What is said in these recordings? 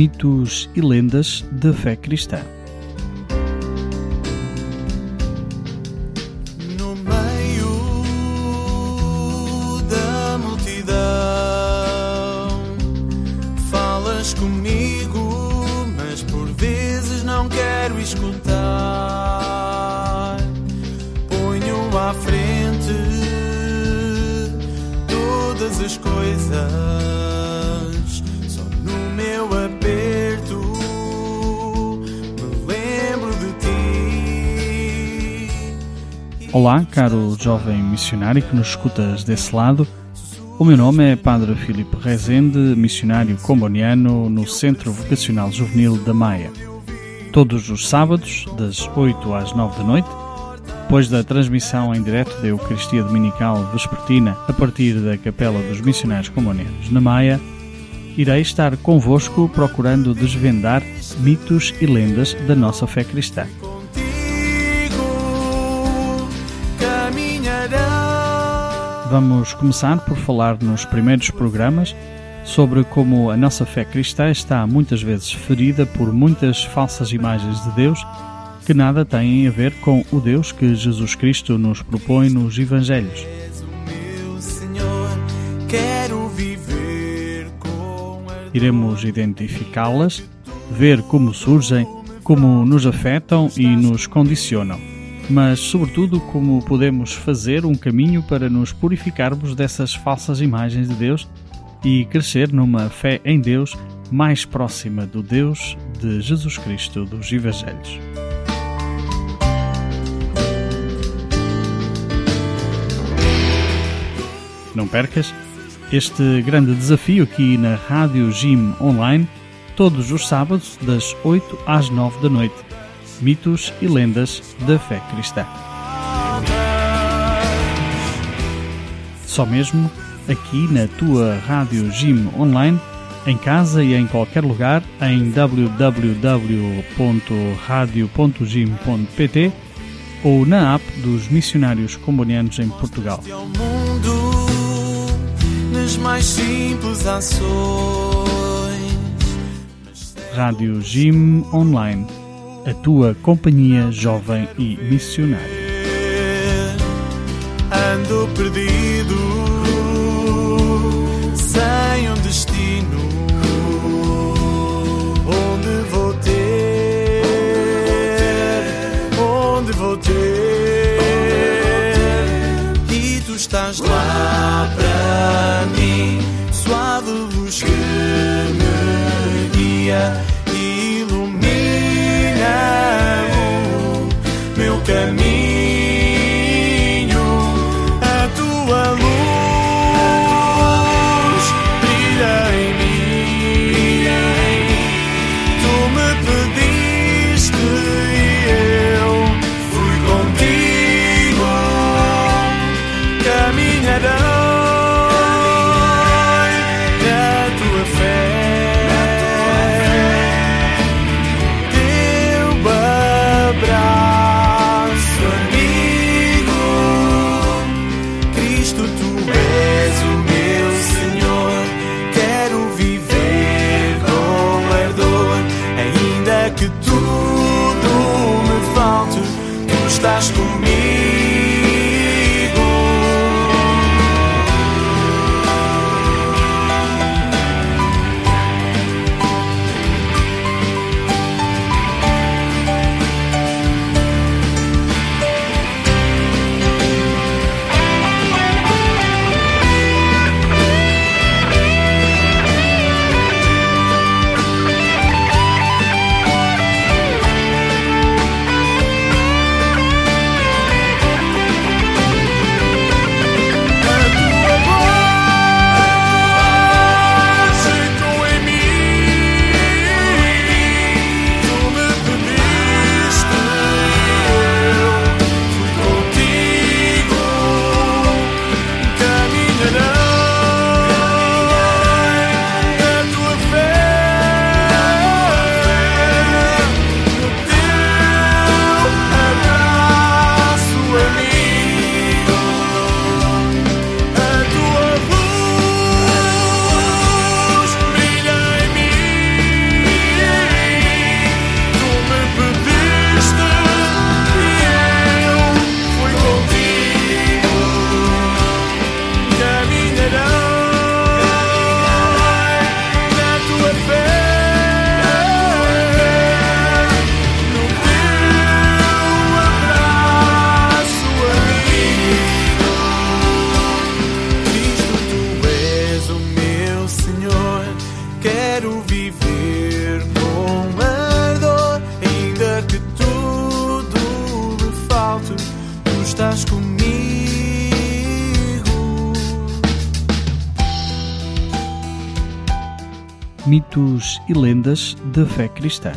mitos e lendas da fé cristã. Jovem missionário que nos escutas desse lado. O meu nome é Padre Filipe Rezende, missionário comboniano no Centro Vocacional Juvenil da Maia. Todos os sábados, das 8 às 9 da noite, depois da transmissão em direto da Eucaristia Dominical Vespertina a partir da Capela dos Missionários Combonianos na Maia, irei estar convosco procurando desvendar mitos e lendas da nossa fé cristã. Vamos começar por falar nos primeiros programas sobre como a nossa fé cristã está muitas vezes ferida por muitas falsas imagens de Deus que nada têm a ver com o Deus que Jesus Cristo nos propõe nos Evangelhos. Iremos identificá-las, ver como surgem, como nos afetam e nos condicionam, mas, sobretudo, como podemos fazer um caminho para nos purificarmos dessas falsas imagens de Deus e crescer numa fé em Deus mais próxima do Deus de Jesus Cristo dos Evangelhos. Não percas este grande desafio aqui na Rádio Jim Online, todos os sábados, das 8 às 9 da noite. Mitos e lendas da fé cristã. Só mesmo aqui na tua Rádio Jim Online, em casa e em qualquer lugar, em www.radio.jim.pt ou na app dos Missionários Combonianos em Portugal. Rádio Jim Online, a tua companhia jovem e missionária. Ando perdido, sem um destino. Onde vou ter? Onde vou ter? E tu estás lá para mim, suave luz que me guia o da fé cristã.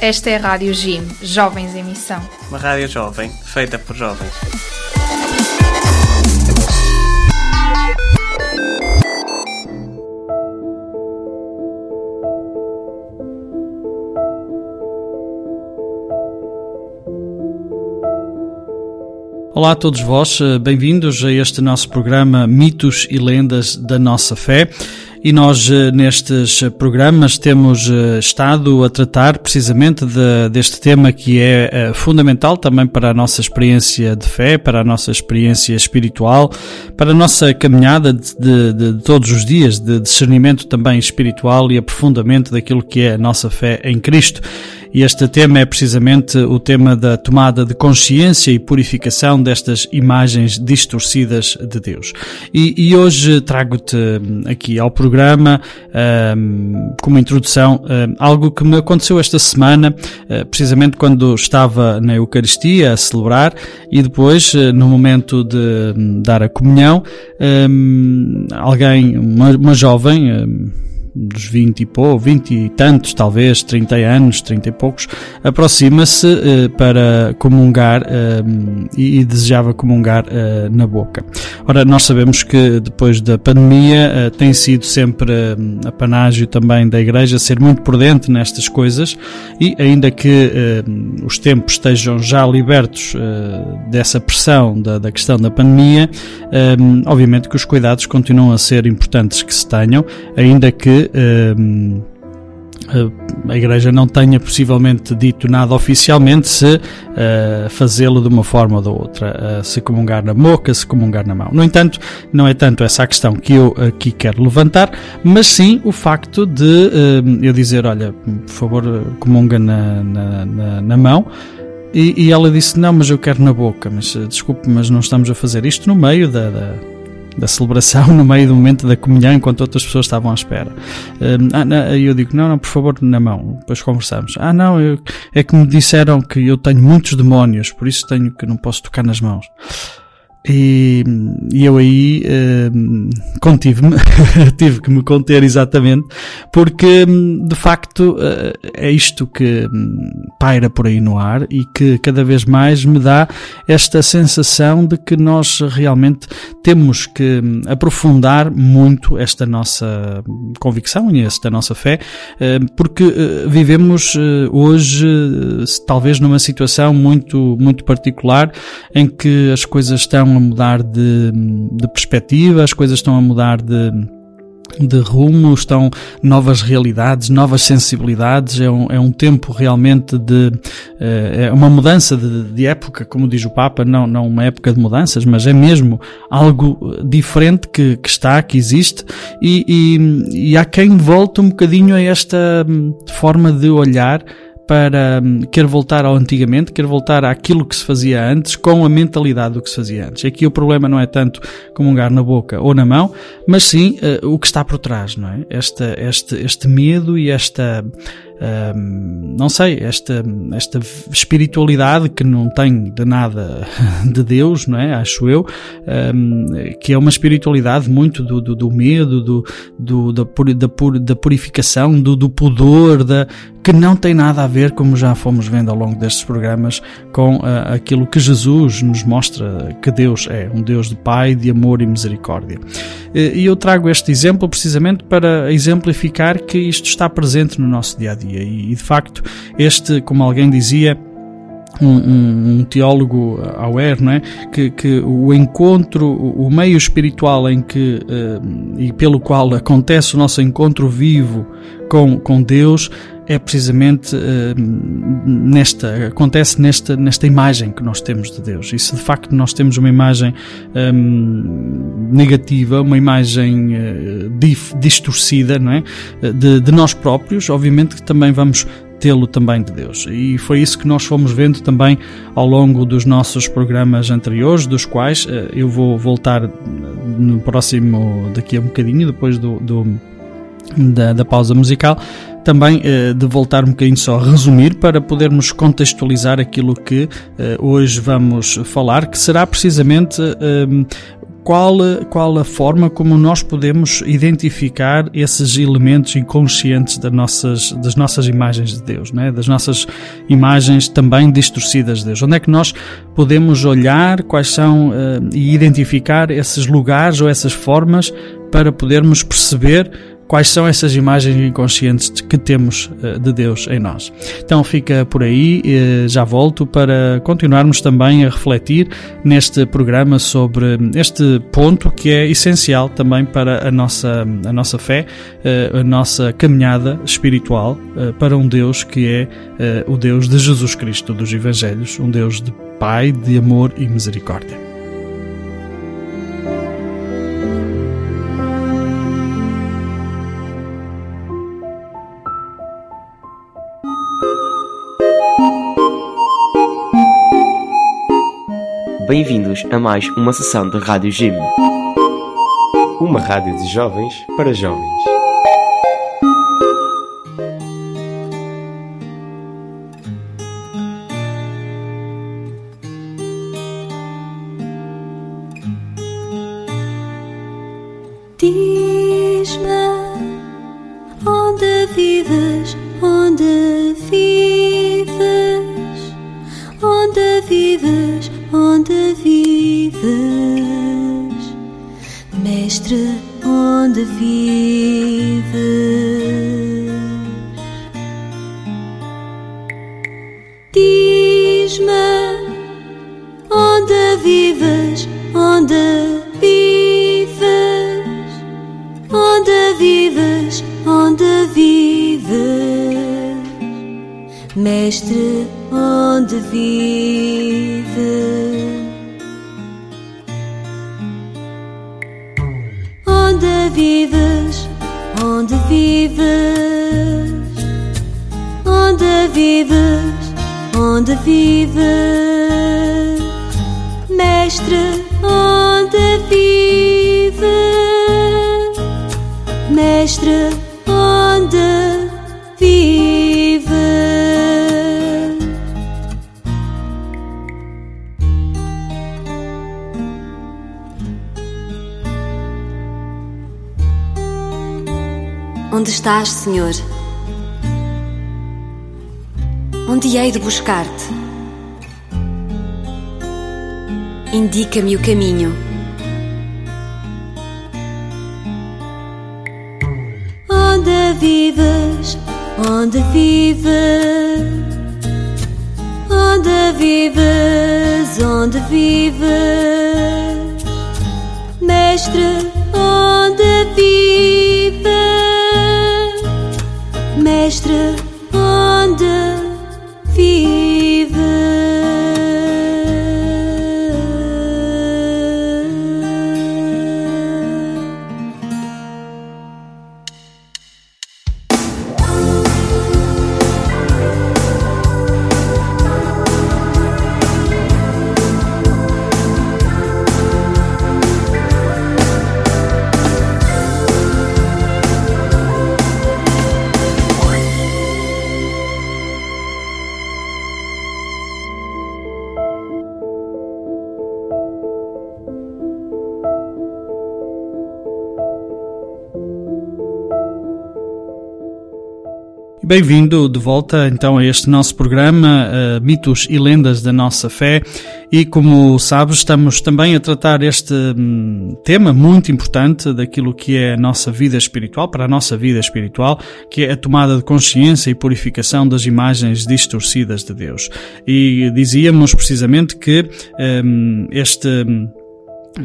Esta é a Rádio Jim, Jovens em Missão. Uma rádio jovem, feita por jovens. Olá a todos vós, eh, bem-vindos a este nosso programa Mitos e Lendas da Nossa Fé. E nós, eh, nestes programas, temos eh, estado a tratar precisamente de, deste tema que é fundamental também para a nossa experiência de fé, para a nossa experiência espiritual, para a nossa caminhada de, de, de todos os dias, de discernimento também espiritual e aprofundamento daquilo que é a nossa fé em Cristo. E este tema é precisamente o tema da tomada de consciência e purificação destas imagens distorcidas de Deus. E, e hoje trago-te hum, aqui ao programa, um, como introdução, um, algo que me aconteceu esta semana, uh, precisamente quando estava na Eucaristia a celebrar e depois, uh, no momento de um, dar a comunhão, hum, alguém, uma, uma jovem, hum, dos 20 e pouco, 20 e tantos, talvez 30 anos, 30 e poucos, aproxima-se uh, para comungar uh, e, e, desejava comungar uh, na boca. Ora, nós sabemos que depois da pandemia tem sido sempre a panágio também da Igreja ser muito prudente nestas coisas e ainda que os tempos estejam já libertos dessa pressão da, da, questão da pandemia, obviamente que os cuidados continuam a ser importantes que se tenham, ainda que Ehm, a Igreja não tenha possivelmente dito nada oficialmente se uh, fazê-lo de uma forma ou da outra, uh, se comungar na boca, se comungar na mão. No entanto, não é tanto essa a questão que eu aqui quero levantar, mas sim o facto de uh, eu dizer: Olha, por favor, comunga na, na, na, na mão. E, e, ela disse: Não, mas eu quero na boca. Mas desculpe, mas não estamos a fazer isto no meio da, da da celebração no meio do momento da comunhão enquanto outras pessoas estavam à espera. Um, ah, não, eu digo, não, não, por favor, na mão. Depois conversamos. Ah, não, eu, é que me disseram que eu tenho muitos demónios, por isso tenho que não posso tocar nas mãos. E, e eu aí uh, contive-me, tive que me conter exatamente, porque de facto uh, é isto que hum, paira por aí no ar e que cada vez mais me dá esta sensação de que nós realmente temos que hum, aprofundar muito esta nossa convicção e esta nossa fé, uh, porque vivemos hoje talvez numa situação muito, muito particular em que as coisas estão a mudar de, de perspectiva, as coisas estão a mudar de, de rumo, estão novas realidades, novas sensibilidades, é um, é um tempo realmente de, eh, é uma mudança de, de, época, como diz o Papa, não, não uma época de mudanças, mas é mesmo algo diferente que, que está, que existe, e, e, e há quem volte um bocadinho a esta hum, forma de olhar para hum, quer voltar ao antigamente, quer voltar àquilo que se fazia antes, com a mentalidade do que se fazia antes. Aqui o problema não é tanto comungar na boca ou na mão, mas sim uh, o que está por trás, não é? Esta, este, este medo e esta não sei, esta, esta espiritualidade que não tem de nada de Deus, não é? Acho eu, que é uma espiritualidade muito do, do, do medo, do, do, da, da, da purificação, do, do pudor, da, que não tem nada a ver, como já fomos vendo ao longo destes programas, com uh, aquilo que Jesus nos mostra que Deus é, um Deus de Pai, de amor e misericórdia. E eu trago este exemplo precisamente para exemplificar que isto está presente no nosso dia a dia dia. E, de facto, este, como alguém dizia, um, um, teólogo aware, não é? que, que o encontro, o meio espiritual em que uh, e pelo qual acontece o nosso encontro vivo com, com Deus é precisamente uh, nesta, acontece nesta, nesta imagem que nós temos de Deus. E se de facto nós temos uma imagem um, negativa, uma imagem uh, distorcida, não é? De, de, nós próprios, obviamente que também vamos tê-lo também de Deus. E foi isso que nós fomos vendo também ao longo dos nossos programas anteriores, dos quais uh, eu vou voltar no próximo, daqui a um bocadinho, depois do, do da, da, pausa musical, também eh, de voltar um bocadinho só a resumir para podermos contextualizar aquilo que eh, hoje vamos falar, que será precisamente eh, qual, qual a forma como nós podemos identificar esses elementos inconscientes das nossas, das nossas imagens de Deus, né? das nossas imagens também distorcidas de Deus. Onde é que nós podemos olhar quais são uh, e identificar esses lugares ou essas formas para podermos perceber quais são essas imagens inconscientes que temos eh, de Deus em nós. Então fica por aí, eh, já volto para continuarmos também a refletir neste programa sobre este ponto que é essencial também para a nossa, a nossa fé, eh, a nossa caminhada espiritual para um Deus que é o Deus de Jesus Cristo dos Evangelhos, um Deus de Pai, de amor e misericórdia. Bem-vindos a mais uma sessão de Rádio Jim. Uma rádio de jovens para jovens. Bem-vindo de volta então a este nosso programa uh, Mitos e Lendas da Nossa Fé e como sabes estamos também a tratar este um, tema muito importante daquilo que é a nossa vida espiritual, para a nossa vida espiritual, que é a tomada de consciência e purificação das imagens distorcidas de Deus. E dizíamos precisamente que um, este hum,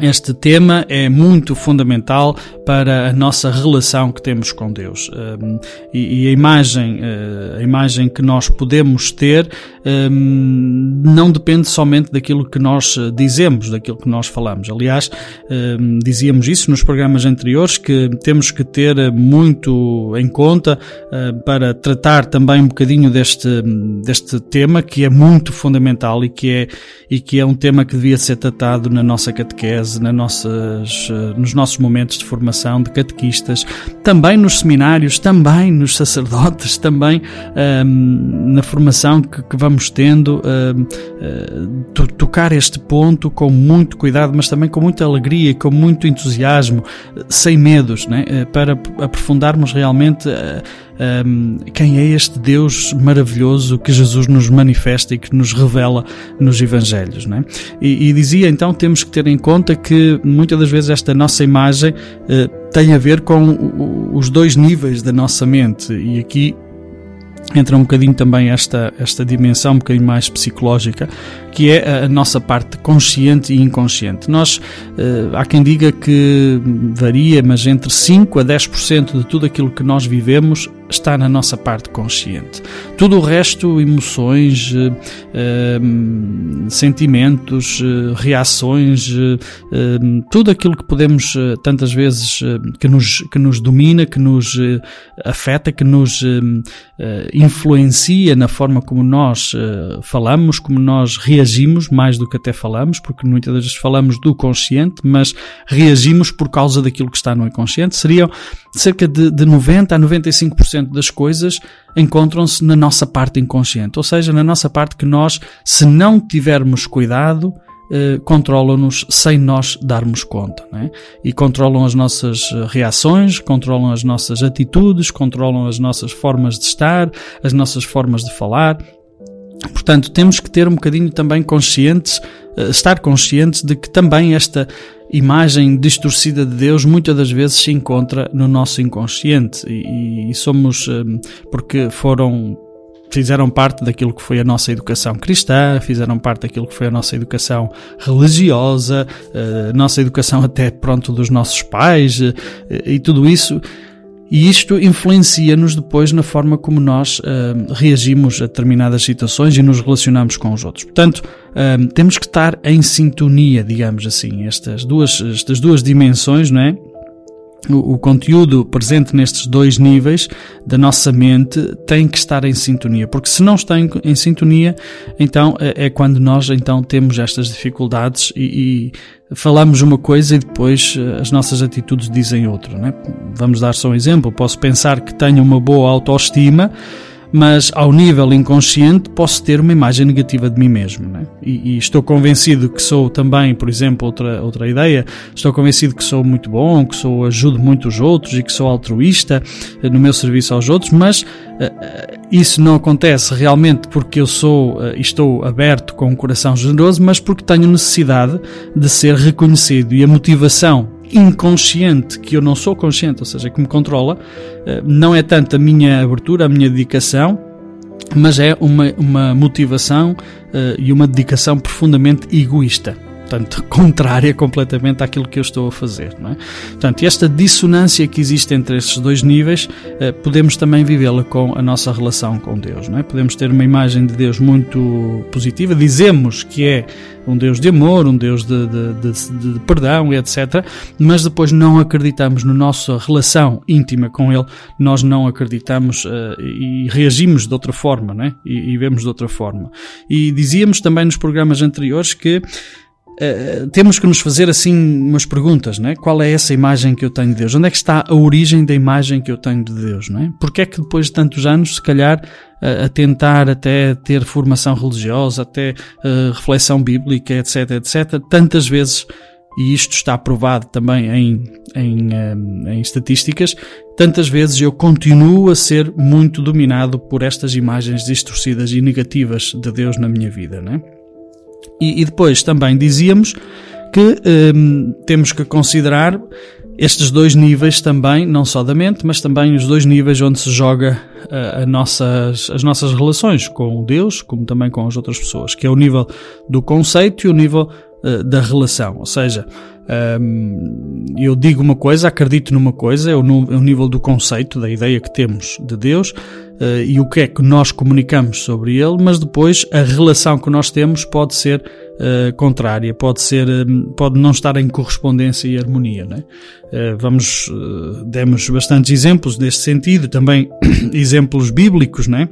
este tema é muito fundamental para a nossa relação que temos com Deus. Um, e, a imagem uh, a imagem que nós podemos ter um, não depende somente daquilo que nós dizemos daquilo que nós falamos. Aliás um, dizíamos isso nos programas anteriores que temos que ter muito em conta para tratar também um bocadinho deste deste tema que é muito fundamental e que é e que é um tema que devia ser tratado na nossa catequese catequese, nossas, eh, nos nossos momentos de formação de catequistas, também nos seminários, também nos sacerdotes, também ehm, na formação que, que vamos tendo, ehm, eh, tocar este ponto com muito cuidado, mas também com muita alegria, com muito entusiasmo, sem medos, né? Eh, para aprofundarmos realmente. Um, quem é este Deus maravilhoso que Jesus nos manifesta e que nos revela nos Evangelhos. Não é? e, e dizia então temos que ter em conta que muitas das vezes esta nossa imagem uh, tem a ver com os dois níveis da nossa mente e aqui entra um bocadinho também esta, esta dimensão um bocadinho mais psicológica, que é a, nossa parte consciente e inconsciente. Nós, uh, há quem diga que varia, mas entre 5 a 10% de tudo aquilo que nós vivemos está na nossa parte consciente. Tudo o resto, emoções, eh, ehm, sentimentos, eh, reações, eh, tudo aquilo que podemos tantas vezes que nos, que nos domina, que nos afeta, que nos influencia na forma como nós falamos, como nós reagimos, mais do que até falamos, porque muitas vezes falamos do consciente, mas reagimos por causa daquilo que está no inconsciente, seriam cerca de, de 90 a 95% das coisas encontram-se na nossa parte inconsciente, ou seja, na nossa parte que nós, se não tivermos cuidado, eh, controlam-nos sem nós darmos conta. É? E controlam as nossas reações, controlam as nossas atitudes, controlam as nossas formas de estar, as nossas formas de falar. Portanto, temos que ter um bocadinho também conscientes, eh, estar conscientes de que também esta imagem distorcida de Deus muitas das vezes se encontra no nosso inconsciente. E, e somos hum, porque foram fizeram parte daquilo que foi a nossa educação cristã, fizeram parte daquilo que foi a nossa educação religiosa, a eh, nossa educação até pronto dos nossos pais eh, e tudo isso e isto influencia-nos depois na forma como nós uh, reagimos a determinadas situações e nos relacionamos com os outros. Portanto, uh, temos que estar em sintonia, digamos assim, estas duas, estas duas dimensões, não é? O, conteúdo presente nestes dois níveis da nossa mente tem que estar em sintonia, porque se não está em, em sintonia, então é, é, quando nós então temos estas dificuldades e, e, falamos uma coisa e depois eh, as nossas atitudes dizem outra. Né? Vamos dar só um exemplo. Posso pensar que tenho uma boa autoestima mas ao nível inconsciente posso ter uma imagem negativa de mim mesmo. Né? E, e, estou convencido que sou também, por exemplo, outra, outra ideia, estou convencido que sou muito bom, que sou ajudo muito os outros e que sou altruísta eh, no meu serviço aos outros, mas uh, isso não acontece realmente porque eu sou estou aberto com um coração generoso, mas porque tenho necessidade de ser reconhecido e a motivação inconsciente, que eu não sou consciente, ou seja, que me controla, eh, não é tanto a minha abertura, a minha dedicação, mas é uma, uma motivação uh, e uma dedicação profundamente egoísta portanto, contrária completamente àquilo que eu estou a fazer. Não é? Portanto, esta dissonância que existe entre estes dois níveis, eh, podemos também vivê-la com a nossa relação com Deus. Não é? Podemos ter uma imagem de Deus muito positiva, dizemos que é um Deus de amor, um Deus de, de, de, de perdão, etc. Mas depois não acreditamos na nossa relação íntima com Ele, nós não acreditamos uh, e reagimos de outra forma, não é? e, e vemos de outra forma. E dizíamos também nos programas anteriores que Uh, temos que nos fazer assim umas perguntas, não é? Qual é essa imagem que eu tenho de Deus? Onde é que está a origem da imagem que eu tenho de Deus, não é? Porque é que depois de tantos anos, se calhar, a tentar até ter formação religiosa, até uh, reflexão bíblica, etc, etc, tantas vezes, e isto está provado também em, em, em estatísticas, tantas vezes eu continuo a ser muito dominado por estas imagens distorcidas e negativas de Deus na minha vida, não é? E, e depois também dizíamos que um, temos que considerar estes dois níveis também, não só da mente, mas também os dois níveis onde se joga uh, a nossas, as nossas relações com Deus, como também com as outras pessoas, que é o nível do conceito e o nível uh, da relação. Ou seja, Um, eu digo uma coisa, acredito numa coisa, é o, é o, nível do conceito, da ideia que temos de Deus e o que é que nós comunicamos sobre Ele, mas depois a relação que nós temos pode ser uh, contrária, pode ser, um, pode não estar em correspondência e harmonia. Né? Uh, vamos, demos bastantes exemplos neste sentido, também exemplos bíblicos, né?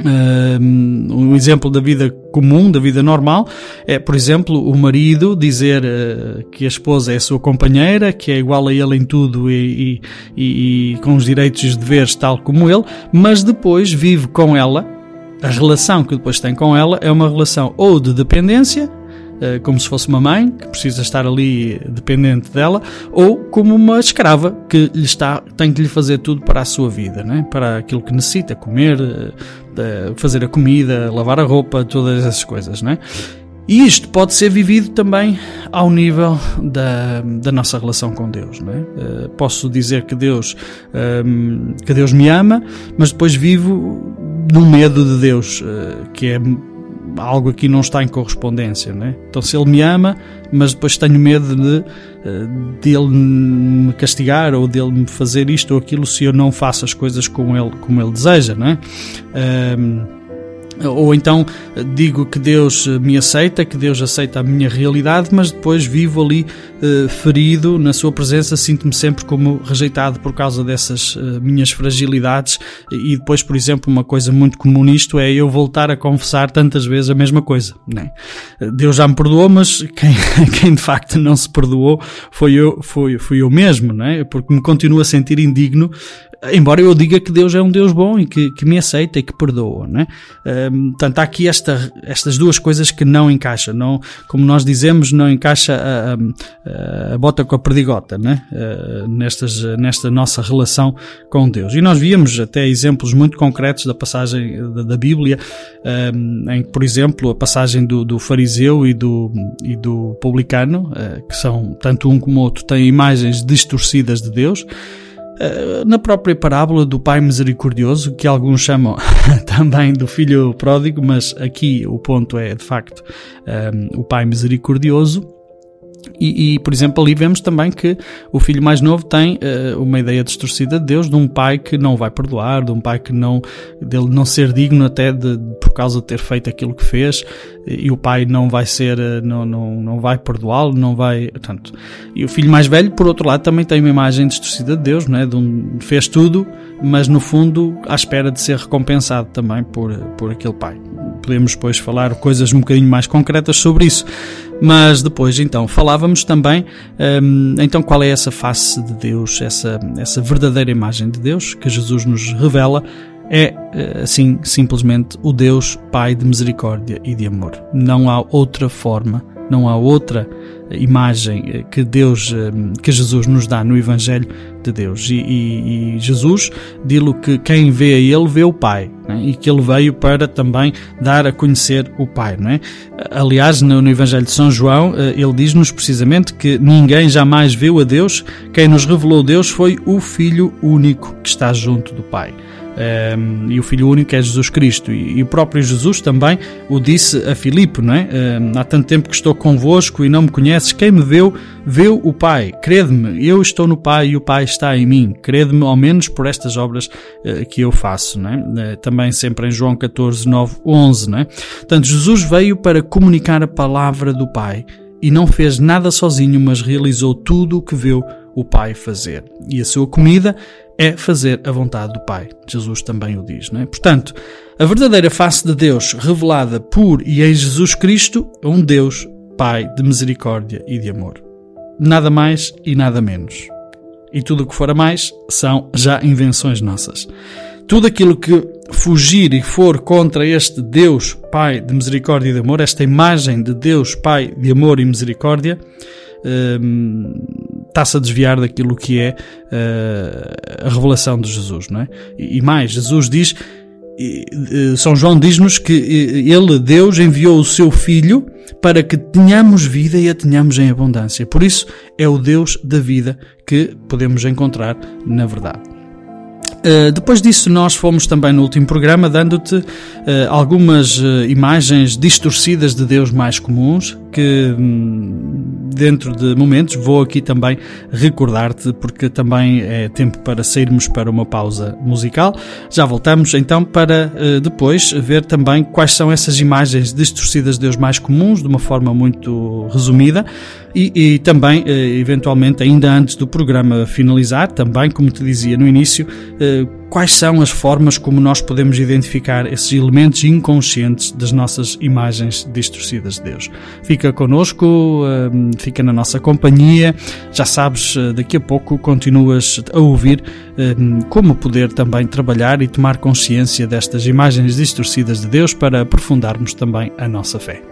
Um exemplo da vida comum, da vida normal, é, por exemplo, o marido dizer uh, que a esposa é a sua companheira, que é igual a ele em tudo e, e, e, com os direitos e deveres tal como ele, mas depois vive com ela, a relação que depois tem com ela é uma relação ou de dependência eh, como se fosse uma mãe que precisa estar ali dependente dela, ou como uma escrava que lhe está, tem que lhe fazer tudo para a sua vida, né? para aquilo que necessita, comer, eh, fazer a comida, lavar a roupa, todas essas coisas. Né? E isto pode ser vivido também ao nível da, da nossa relação com Deus. É? Uh, posso dizer que Deus, um, que Deus me ama, mas depois vivo no medo de Deus, que é algo aqui não está em correspondência, né? Então se ele me ama, mas depois tenho medo de, eh, de ele me castigar ou de ele me fazer isto ou aquilo se eu não faço as coisas como ele, como ele deseja, né? Um, ou então digo que Deus me aceita, que Deus aceita a minha realidade, mas depois vivo ali uh, ferido na Sua presença, sinto-me sempre como rejeitado por causa dessas uh, minhas fragilidades. E depois, por exemplo, uma coisa muito comum nisto é eu voltar a confessar tantas vezes a mesma coisa. Né? Deus já me perdoou, mas quem, quem de facto não se perdoou foi eu, foi, fui eu mesmo, né? porque me continuo a sentir indigno embora eu diga que Deus é um Deus bom e que, que me aceita e que perdoa, né? Portanto, há aqui esta, estas duas coisas que não encaixam, não, como nós dizemos, não encaixa a, a, a bota com a perdigota, né? Uh, nestas, nesta nossa relação com Deus. E nós víamos até exemplos muito concretos da passagem da, da Bíblia, em que, por exemplo, a passagem do, do fariseu e do, e do publicano, uh, que são, tanto um como outro, têm imagens distorcidas de Deus, na própria parábola do Pai Misericordioso, que alguns chamam também do Filho Pródigo, mas aqui o ponto é de facto um, eh, o Pai Misericordioso. E, e, por exemplo, ali vemos também que o filho mais novo tem uh, uma ideia distorcida de Deus, de um pai que não vai perdoar, de um pai que não, dele não ser digno até de, por causa de ter feito aquilo que fez, e o pai não vai ser, uh, não, não, não vai perdoá-lo, não vai, portanto. E o filho mais velho, por outro lado, também tem uma imagem distorcida de Deus, não é? De um, fez tudo, mas no fundo à espera de ser recompensado também por, por aquele pai. Podemos depois falar coisas um bocadinho mais concretas sobre isso. Mas depois, então, falávamos também, um, então, qual é essa face de Deus, essa, essa verdadeira imagem de Deus que Jesus nos revela é, eh, assim, simplesmente o Deus Pai de misericórdia e de amor. Não há outra forma, não há outra imagem eh, que Deus, eh, que Jesus nos dá no Evangelho de Deus. E, e, e Jesus diz que quem vê a Ele vê o Pai, né? e que Ele veio para também dar a conhecer o Pai. Não é? Aliás, no, no Evangelho de São João, eh, ele diz-nos precisamente que ninguém jamais viu a Deus, quem nos revelou Deus foi o Filho único que está junto do Pai. Um, e o Filho único é Jesus Cristo. E, e, o próprio Jesus também o disse a Filipe, não é? Um, há tanto tempo que estou convosco e não me conheces, quem me viu, viu o Pai. Crede-me, eu estou no Pai e o Pai está em mim. Crede-me ao menos por estas obras uh, que eu faço, não é? Uh, também sempre em João 14, 9, 11, não é? Portanto, Jesus veio para comunicar a palavra do Pai e não fez nada sozinho, mas realizou tudo o que viu o Pai fazer. E a sua comida é fazer a vontade do Pai. Jesus também o diz, não é? Portanto, a verdadeira face de Deus revelada por e em Jesus Cristo é um Deus Pai de misericórdia e de amor. Nada mais e nada menos. E tudo o que for a mais são já invenções nossas. Tudo aquilo que fugir e for contra este Deus Pai de misericórdia e de amor, esta imagem de Deus Pai de amor e misericórdia, hum, está-se a desviar daquilo que é uh, a revelação de Jesus, não é? E, e mais, Jesus diz, São João diz-nos que ele, Deus, enviou o seu Filho para que tenhamos vida e a tenhamos em abundância. Por isso, é o Deus da vida que podemos encontrar na verdade. Uh, depois disso, nós fomos também no último programa dando-te uh, algumas uh, imagens distorcidas de Deus mais comuns que, hum, dentro de momentos vou aqui também recordar-te, porque também é tempo para sairmos para uma pausa musical. Já voltamos então para depois ver também quais são essas imagens distorcidas de Deus mais comuns, de uma forma muito resumida, e, e também, uh, eventualmente, ainda antes do programa finalizar, também, como te dizia no início, uh, quais são as formas como nós podemos identificar esses elementos inconscientes das nossas imagens distorcidas de Deus. Fica connosco, hum, fica na nossa companhia. Já sabes, eh, daqui a pouco continuas a ouvir hum, como poder também trabalhar e tomar consciência destas imagens distorcidas de Deus para aprofundarmos também a nossa fé.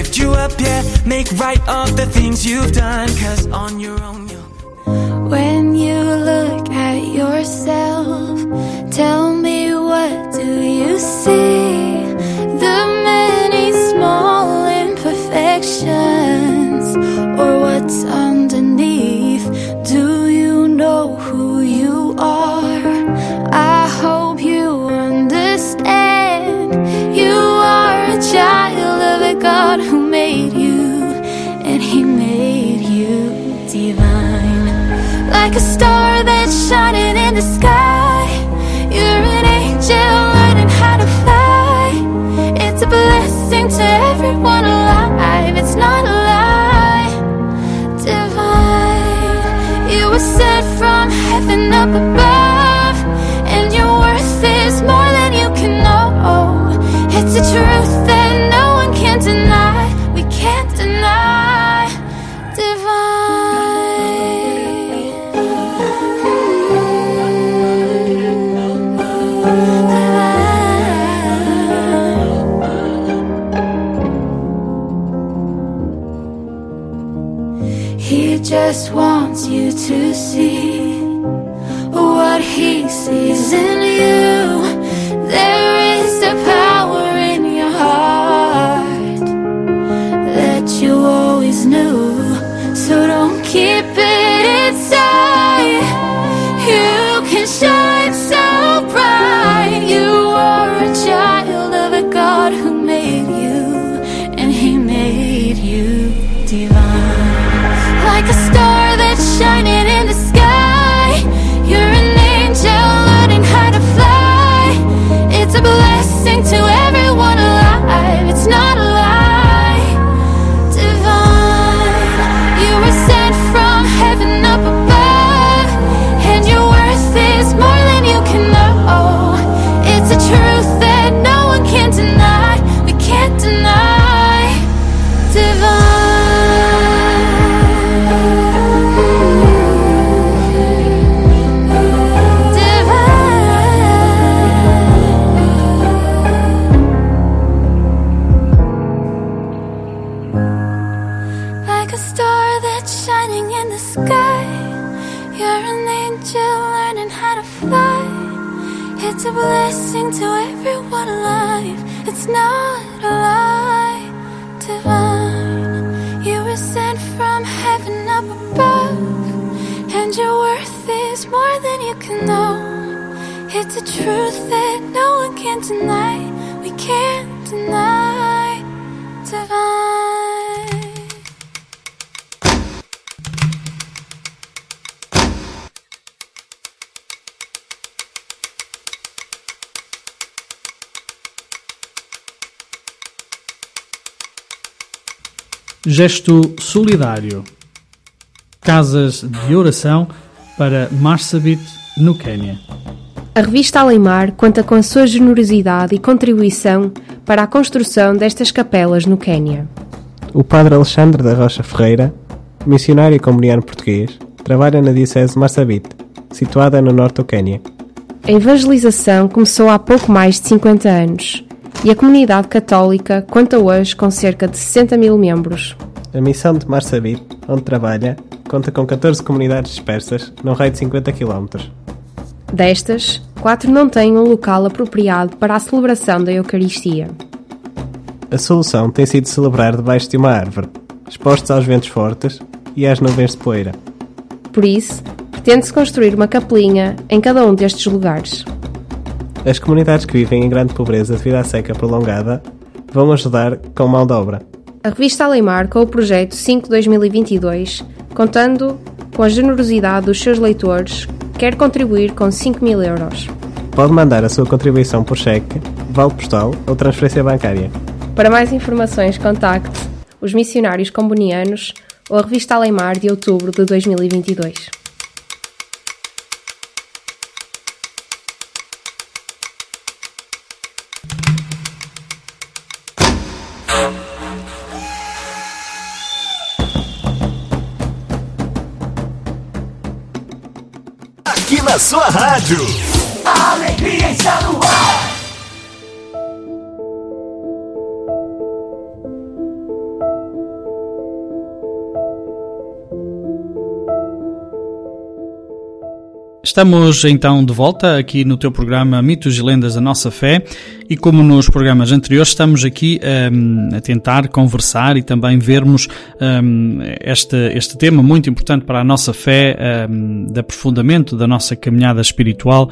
Lift you up, yeah. Make right of the things you've done, cause on your own you'll. When you look at yourself, tell me what do you see? The many small imperfections, Like a star that's shining in the sky. You're an angel learning how to fly. It's a blessing to everyone alive. It's not a lie. Divine. You were sent from heaven up above. just want. Shining Gesto solidário. Casas de oração para Marsabit, no Quênia. A revista Alemar conta com a sua generosidade e contribuição para a construção destas capelas no Quênia. O padre Alexandre da Rocha Ferreira, missionário e comuniano português, trabalha na Diocese de Marsabit, situada no norte do Quênia. A evangelização começou há pouco mais de 50 anos e a comunidade católica conta hoje com cerca de 60 mil membros. A missão de Marsabit, onde trabalha, conta com 14 comunidades dispersas num raio de 50 km. Destas, quatro não têm um local apropriado para a celebração da Eucaristia. A solução tem sido celebrar debaixo de uma árvore, expostos aos ventos fortes e às nuvens de poeira. Por isso, pretende-se construir uma capelinha em cada um destes lugares. As comunidades que vivem em grande pobreza devido à seca prolongada vão ajudar com mão de obra. A revista Alemar, com o projeto 5-2022, contando com a generosidade dos seus leitores, quer contribuir com 5 mil euros. Pode mandar a sua contribuição por cheque, vale postal ou transferência bancária. Para mais informações, contacte os missionários combonianos ou a revista Alemar de outubro de 2022. Na sua rádio. Alegria está no ar. Estamos então de volta aqui no teu programa Mitos e Lendas da Nossa Fé. E como nos programas anteriores estamos aqui um, a tentar conversar e também vermos um, este, este tema muito importante para a nossa fé, um, de aprofundamento da nossa caminhada espiritual,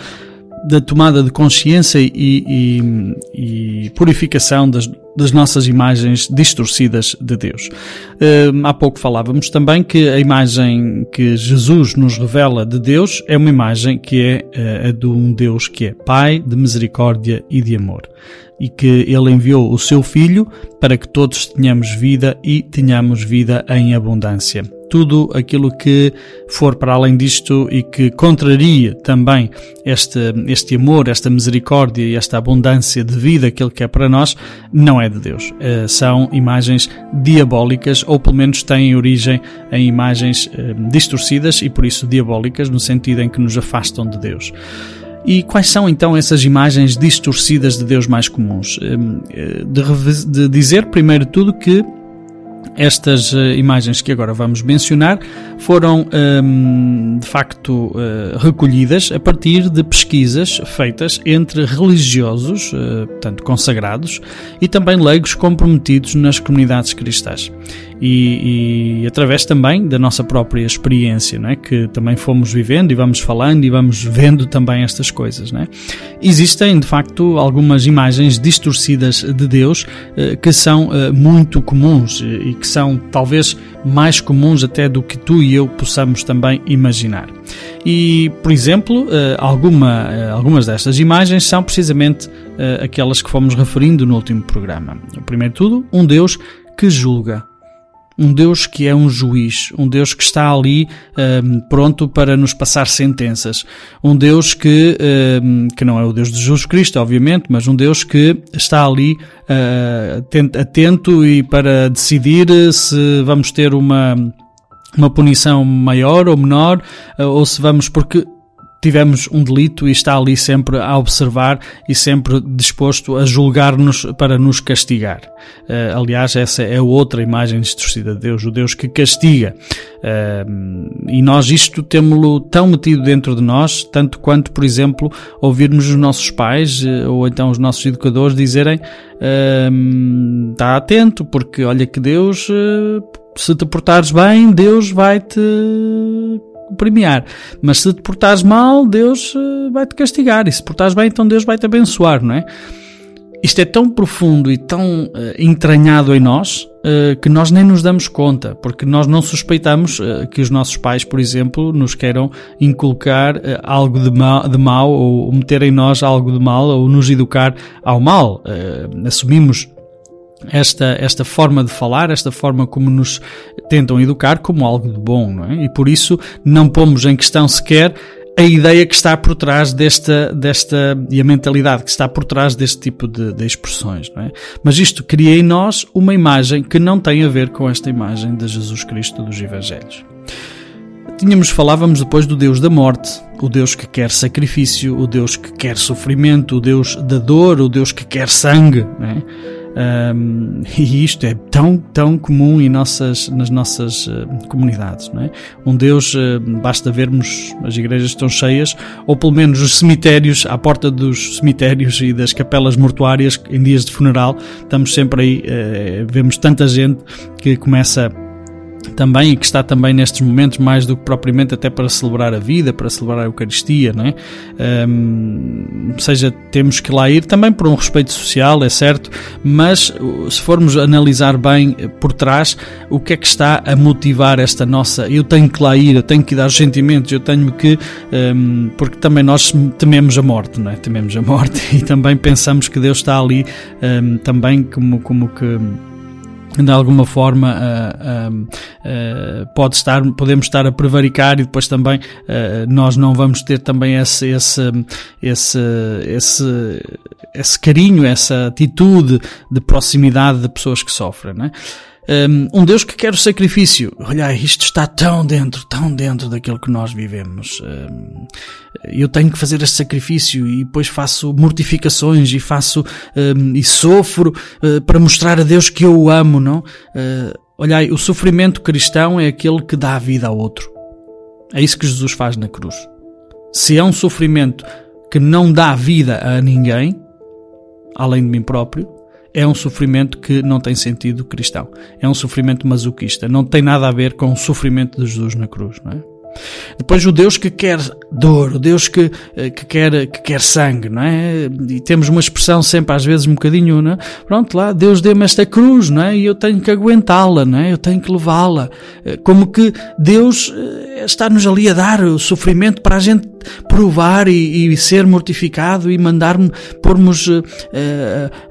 da tomada de consciência e, e, e purificação das, das nossas imagens distorcidas de Deus. Uh, há pouco falávamos também que a imagem que Jesus nos revela de Deus é uma imagem que é uh, a de um Deus que é Pai de misericórdia e de amor. E que Ele enviou o Seu Filho para que todos tenhamos vida e tenhamos vida em abundância tudo aquilo que for para além disto e que contraria também este, este amor, esta misericórdia e esta abundância de vida que Ele quer para nós, não é de Deus. Uh, são imagens diabólicas ou pelo menos têm origem em imagens uh, distorcidas e por isso diabólicas, no sentido em que nos afastam de Deus. E quais são então essas imagens distorcidas de Deus mais comuns? De, de dizer, primeiro tudo, que estas uh, imagens que agora vamos mencionar foram um, de facto uh, recolhidas a partir de pesquisas feitas entre religiosos, uh, portanto consagrados, e também leigos comprometidos nas comunidades cristãs. E, e, através também da nossa própria experiência, não é? que também fomos vivendo e vamos falando e vamos vendo também estas coisas. Não é? Existem, de facto, algumas imagens distorcidas de Deus que são muito comuns e que são talvez mais comuns até do que tu e eu possamos também imaginar. E, por exemplo, eh, alguma, eh, algumas destas imagens são precisamente eh, aquelas que fomos referindo no último programa. Primeiro de tudo, um Deus que julga, um Deus que é um juiz, um Deus que está ali um, pronto para nos passar sentenças, um Deus que, um, que não é o Deus de Jesus Cristo, obviamente, mas um Deus que está ali uh, atento e para decidir se vamos ter uma uma punição maior ou menor, uh, ou se vamos, porque tivemos um delito e está ali sempre a observar e sempre disposto a julgar-nos para nos castigar. Uh, aliás, essa é outra imagem distorcida de Deus, o Deus que castiga. Uh, e nós isto temos-lo tão metido dentro de nós, tanto quanto, por exemplo, ouvirmos os nossos pais uh, ou então os nossos educadores dizerem está atento, porque olha que Deus, se te portares bem, Deus vai-te premiar. Mas se te portares mal, Deus eh, vai te castigar. E se portares bem, então Deus vai te abençoar, não é? Isto é tão profundo e tão uh, entranhado em nós uh, que nós nem nos damos conta, porque nós não suspeitamos uh, que os nossos pais, por exemplo, nos queiram inculcar algo de mal, de mal ou meter em nós algo de mal ou nos educar ao mal. assumimos esta, esta forma de falar, esta forma como nos tentam educar como algo de bom, não é? E por isso não pomos em questão sequer a ideia que está por trás desta, desta e a mentalidade que está por trás deste tipo de, de expressões, não é? Mas isto cria em nós uma imagem que não tem a ver com esta imagem de Jesus Cristo dos Evangelhos. Tínhamos, falávamos depois do Deus da morte, o Deus que quer sacrifício, o Deus que quer sofrimento, o Deus da dor, o Deus que quer sangue, não é? Um, e isto é tão, tão comum em nossas, nas nossas uh, comunidades, não é? Um Deus, uh, basta vermos as igrejas estão cheias, ou pelo menos os cemitérios, à porta dos cemitérios e das capelas mortuárias, em dias de funeral, estamos sempre aí, uh, vemos tanta gente que começa a também e que está também nestes momentos mais do que propriamente até para celebrar a vida, para celebrar a Eucaristia, não é? Um, seja, temos que lá ir também por um respeito social, é certo, mas se formos analisar bem por trás o que é que está a motivar esta nossa, eu tenho que lá ir, eu tenho que dar os sentimentos, eu tenho que, um, porque também nós tememos a morte, não é? Tememos a morte e também pensamos que Deus está ali um, também como, como que de alguma forma uh, uh, uh, pode estar, podemos estar a prevaricar e depois também nós não vamos ter também esse, esse, esse, esse, esse carinho, essa atitude de proximidade de pessoas que sofrem, não é? Um Deus que quer o sacrifício. Olha, isto está tão dentro, tão dentro daquilo que nós vivemos. Eu tenho que fazer este sacrifício e depois faço mortificações e faço e sofro uh, para mostrar a Deus que eu o amo, não? Uh, olhai, o sofrimento cristão é aquele que dá a vida ao outro. É isso que Jesus faz na cruz. Se é um sofrimento que não dá vida a ninguém, além de mim próprio, é um sofrimento que não tem sentido cristão. É um sofrimento masoquista. Não tem nada a ver com o sofrimento de Jesus na cruz, não é? Depois o Deus que quer dor, o Deus que, eh, que, quer, que quer sangue, não é? E temos uma expressão sempre, às vezes, um bocadinho, não é? Pronto, lá, Deus deu-me esta cruz, não é? E eu tenho que aguentá-la, não é? Eu tenho que levá-la. Eh, como que Deus eh, está-nos ali a dar o sofrimento para a gente provar e, e ser mortificado e mandar-me, pormos, uh,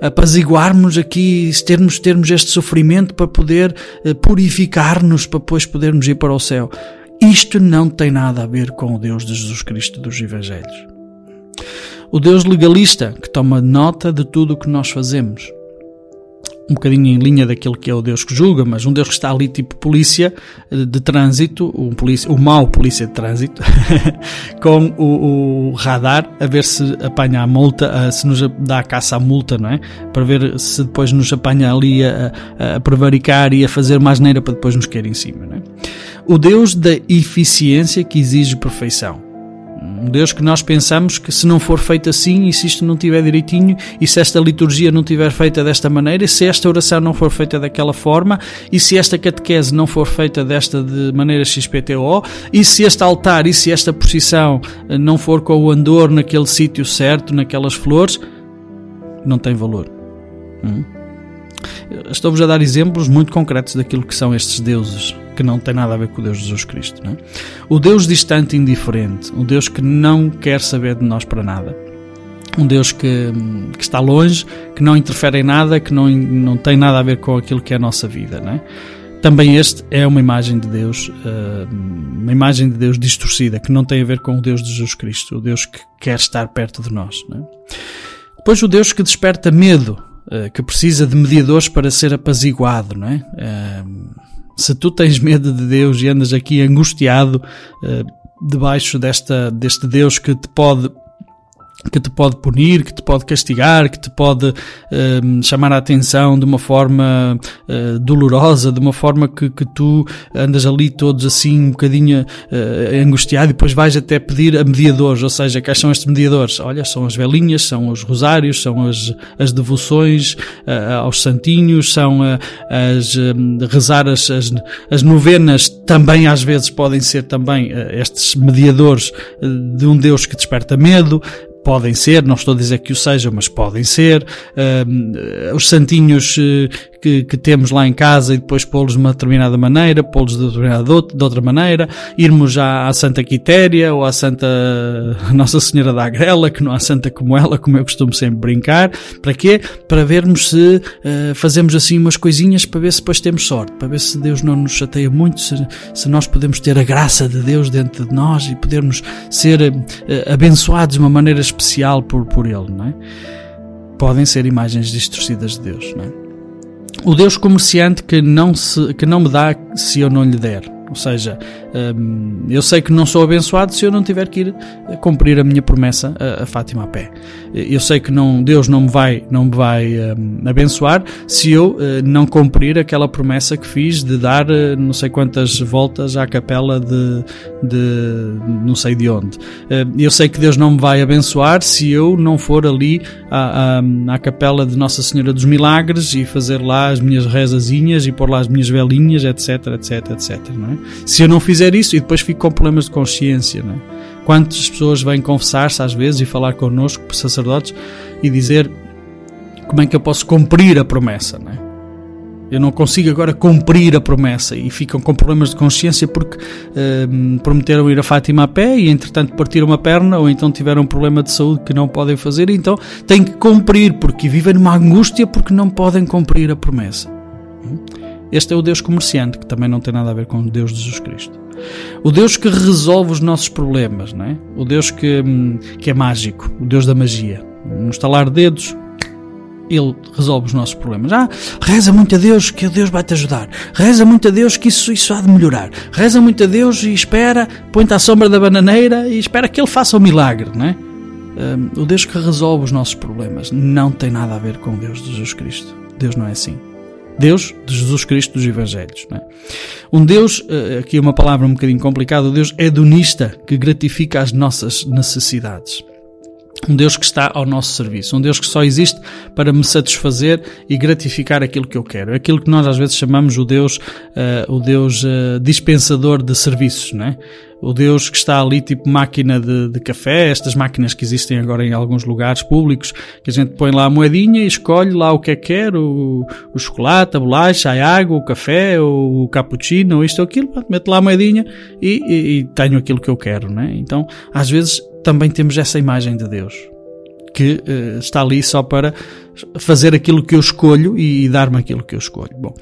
apaziguarmos aqui, termos, termos este sofrimento para poder purificar-nos, para depois podermos ir para o céu. Isto não tem nada a ver com o Deus de Jesus Cristo dos Evangelhos. O Deus legalista que toma nota de tudo o que nós fazemos. Um bocadinho em linha daquilo que é o Deus que julga, mas um Deus que está ali tipo polícia eh, de trânsito, um polícia, o mau polícia de trânsito, com o, o, radar a ver se apanha a multa, se nos dá a caça à multa, não é? Para ver se depois nos apanha ali a, a, prevaricar e a fazer mais neira para depois nos cair em cima, não é? O Deus da eficiência que exige perfeição. Um Deus que nós pensamos que se não for feito assim, e se isto não estiver direitinho, e se esta liturgia não estiver feita desta maneira, e se esta oração não for feita daquela forma, e se esta catequese não for feita desta de maneira XPTO, e se este altar e se esta procissão eh, não for com o andor naquele sítio certo, naquelas flores, não tem valor. Hum? Estou-vos a dar exemplos muito concretos daquilo que são estes deuses que não tem nada a ver com o Deus de Jesus Cristo. É? O Deus distante e indiferente, o Deus que não quer saber de nós para nada. Um Deus que, que está longe, que não interfere em nada, que não, não tem nada a ver com aquilo que é a nossa vida. Não é? Também este é uma imagem de Deus, eh, uma imagem de Deus distorcida, que não tem a ver com o Deus de Jesus Cristo, o Deus que quer estar perto de nós. É? Depois o Deus que desperta medo, eh, que precisa de mediadores para ser apaziguado, não é? Se tu tens medo de Deus e andas aqui angustiado uh, debaixo desta, deste Deus que te pode que te pode punir, que te pode castigar, que te pode uh, chamar a atenção de uma forma uh, dolorosa, de uma forma que, que tu andas ali todos assim um bocadinho uh, angustiado e depois vais até pedir a mediadores, ou seja, quais são estes mediadores? Olha, são as velinhas, são os rosários, são as, as devoções aos santinhos, são as rezar as, as, as novenas, também às vezes podem ser também estes mediadores de um Deus que desperta medo, podem ser, não estou a dizer que o sejam, mas podem ser. Uh, os santinhos uh, que, que temos lá em casa e depois pô-los de uma determinada maneira, pô-los de, de outra- maneira, irmos já à Santa Quitéria ou à Santa Nossa Senhora da Agrela, que não há santa como ela, como eu costumo sempre brincar. Para quê? Para vermos se eh, fazemos assim umas coisinhas para ver se depois temos sorte, para ver se Deus não nos chateia muito, se, se nós podemos ter a graça de Deus dentro de nós e podermos ser eh, abençoados de uma maneira especial por, por Ele, não é? Podem ser imagens distorcidas de Deus, não é? O Deus comerciante que não, se, que não me dá se eu não lhe der. Ou seja, hum, eu sei que não sou abençoado se eu não tiver que ir eh, cumprir a minha promessa a, Fátima a pé. Eu sei que não, Deus não me vai, não me vai hum, abençoar se eu eh, não cumprir aquela promessa que fiz de dar eh, não sei quantas voltas à capela de, de não sei de onde. Eh, Eu sei que Deus não me vai abençoar se eu não for ali à, à, à capela de Nossa Senhora dos Milagres e fazer lá as minhas rezazinhas e pôr lá as minhas velinhas, etc, etc, etc. Não é? Se eu não fizer isso e depois fico com problemas de consciência, não é? Quantas pessoas vêm confessar-se às vezes e falar connosco, sacerdotes, e dizer como é que eu posso cumprir a promessa, não é? Eu não consigo agora cumprir a promessa e ficam com problemas de consciência porque hum, prometeram ir a Fátima a pé e entretanto partiram uma perna ou então tiveram um problema de saúde que não podem fazer então têm que cumprir porque vivem numa angústia porque não podem cumprir a promessa. Este é o Deus comerciante que também não tem nada a ver com o Deus de Jesus Cristo. O Deus que resolve os nossos problemas, não é? O Deus que, hum, que é mágico, o Deus da magia. No estalar de dedos, ele resolve os nossos problemas. Ah, reza muito a Deus que Deus vai te ajudar. Reza muito a Deus que isso, isso há de melhorar. Reza muito a Deus e espera, põe-te à sombra da bananeira e espera que Ele faça o milagre, não é? Um, o Deus que resolve os nossos problemas não tem nada a ver com o Deus de Jesus Cristo. Deus não é assim. Deus de Jesus Cristo dos Evangelhos. É? Um Deus, eh, aqui uma palavra um bocadinho complicada, o Deus hedonista que gratifica as nossas necessidades. Um Deus que está ao nosso serviço, um Deus que só existe para me satisfazer e gratificar aquilo que eu quero. Aquilo que nós às vezes chamamos o Deus, uh, o Deus uh, dispensador de serviços, não é? O Deus que está ali tipo máquina de, de, café, estas máquinas que existem agora em alguns lugares públicos, que a gente põe lá a moedinha e escolhe lá o que é que quer, o, o chocolate, a bolacha, a água, o café, o cappuccino, isto ou aquilo, mete lá a moedinha e, e, e tenho aquilo que eu quero, não é? Então, às vezes também temos essa imagem de Deus que uh, está ali só para fazer aquilo que eu escolho e, e dar-me aquilo que eu escolho. Bom,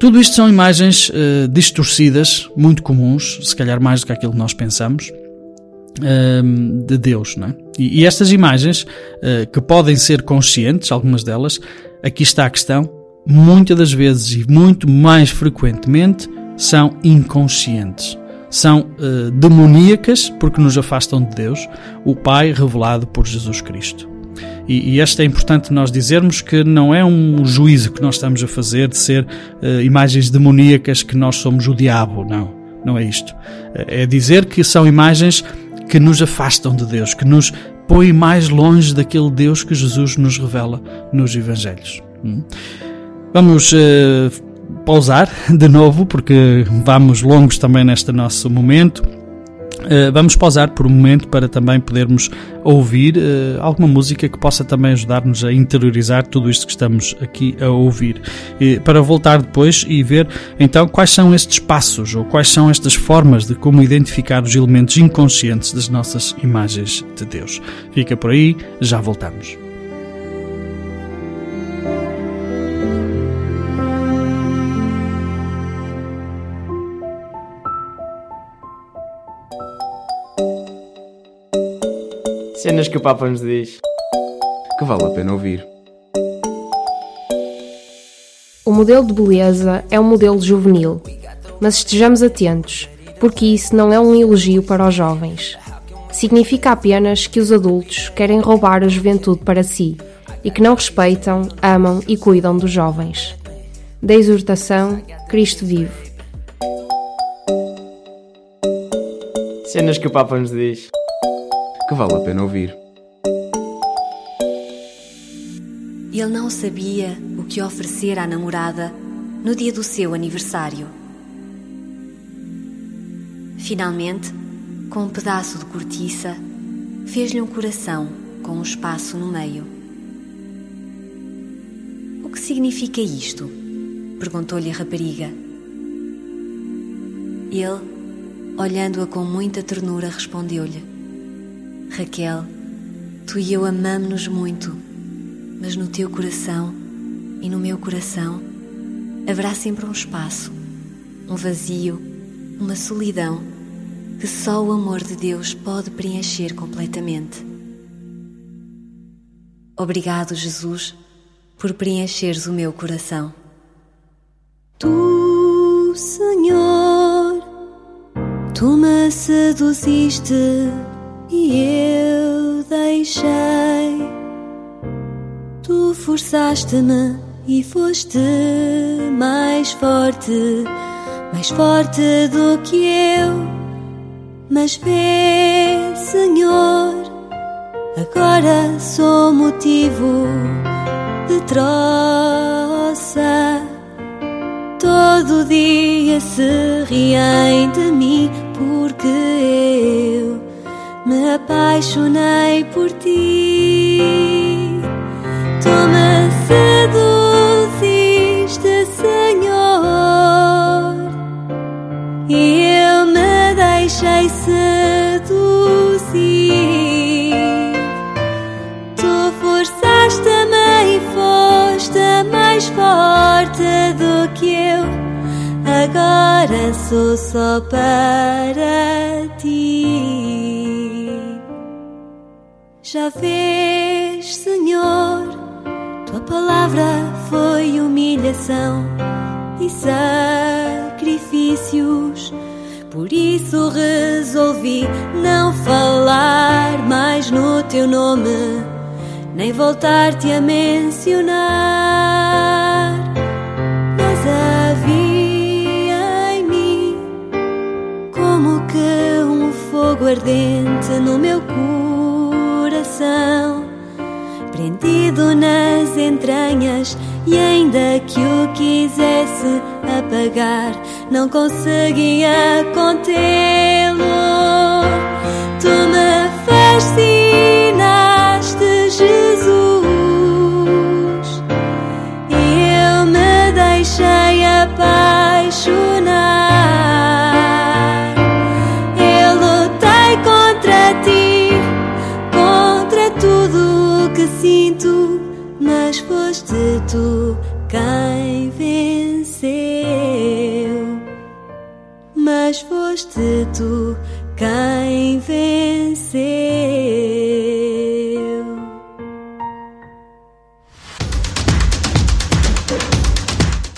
tudo isto são imagens uh, distorcidas, muito comuns, se calhar mais do que aquilo que nós pensamos, uh, de Deus. Não é? e, estas imagens, uh, que podem ser conscientes, algumas delas, aqui está a questão, muitas das vezes e muito mais frequentemente são inconscientes. São demoníacas porque nos afastam de Deus, o Pai revelado por Jesus Cristo. E, e este é importante nós dizermos que não é um juízo que nós estamos a fazer de ser uh, imagens demoníacas que nós somos o diabo, não, não é isto. É dizer que são imagens que nos afastam de Deus, que nos põem mais longe daquele Deus que Jesus nos revela nos Evangelhos. Hum? Vamos uh, pausar de novo, porque vamos longos também neste nosso momento. Uh, vamos pausar por um momento para também podermos ouvir uh, alguma música que possa também ajudar-nos a interiorizar tudo isto que estamos aqui a ouvir. E, para voltar depois e ver então quais são estes passos ou quais são estas formas de como identificar os elementos inconscientes das nossas imagens de Deus. Fica por aí, já voltamos. Cenas que o Papa nos diz que vale a pena ouvir. O modelo de beleza é um modelo juvenil, mas estejamos atentos, porque isso não é um elogio para os jovens. Significa apenas que os adultos querem roubar a juventude para si e que não respeitam, amam e cuidam dos jovens. Da exortação, Cristo vive. Cenas que o Papa nos diz que vale a pena ouvir. Ele não sabia o que oferecer à namorada no dia do seu aniversário. Finalmente, com um pedaço de cortiça, fez-lhe um coração com um espaço no meio. O que significa isto? perguntou-lhe a rapariga. Ele, olhando-a com muita ternura, respondeu-lhe: Raquel, tu e eu amamos-nos muito, mas no teu coração e no meu coração haverá sempre um espaço, um vazio, uma solidão que só o amor de Deus pode preencher completamente. Obrigado, Jesus, por preencheres o meu coração. Tu, Senhor, tu me seduziste e eu deixei. Tu forçaste-me e foste mais forte, mais forte do que eu. Mas vê, Senhor, agora sou motivo de troça. Todo dia se riem de mim porque eu me apaixonei por ti. Tu me seduziste, Senhor, e eu me deixei seduzir. Tu forçaste-me e foste mais forte do que eu. Agora sou só para ti. Já vês, Senhor, tua palavra foi humilhação e sacrifícios. Por isso resolvi não falar mais no teu nome, nem voltar-te a mencionar. Mas havia em mim como que um fogo ardente no meu prendido nas entranhas. E ainda que o quisesse apagar, não conseguia contê-lo. Tu me fascinaste, tu quem venceu. Mas foste tu quem venceu.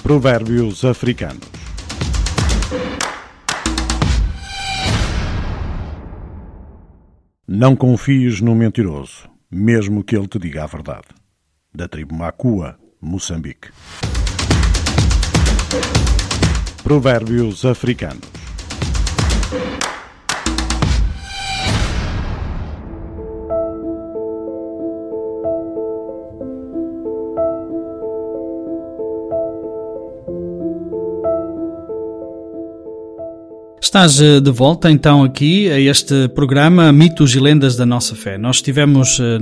Provérbios africanos. Não confies no mentiroso, mesmo que ele te diga a verdade. Da tribo Macua, Moçambique. Provérbios africanos. Estás eh, de volta então aqui a este programa Mitos e Lendas da Nossa Fé. Nós estivemos eh,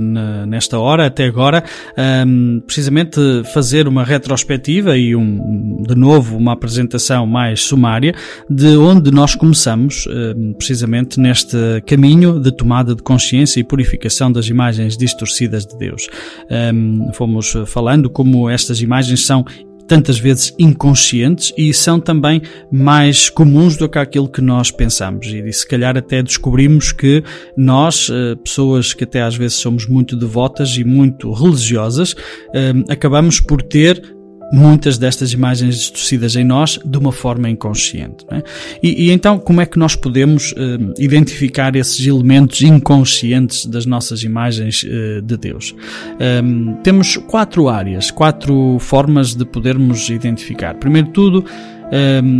nesta hora, até agora, ehm, precisamente fazer uma retrospectiva e um, de novo uma apresentação mais sumária de onde nós começamos, ehm, precisamente neste caminho de tomada de consciência e purificação das imagens distorcidas de Deus. Ehm, fomos falando como estas imagens são tantas vezes inconscientes e são também mais comuns do que aquilo que nós pensamos. E se calhar até descobrimos que nós, eh, pessoas que até às vezes somos muito devotas e muito religiosas, eh, acabamos por ter muitas destas imagens distorcidas em nós de uma forma inconsciente. É? E, e, então, como é que nós podemos uh, identificar esses elementos inconscientes das nossas imagens uh, de Deus? Um, temos quatro áreas, quatro formas de podermos identificar. Primeiro tudo,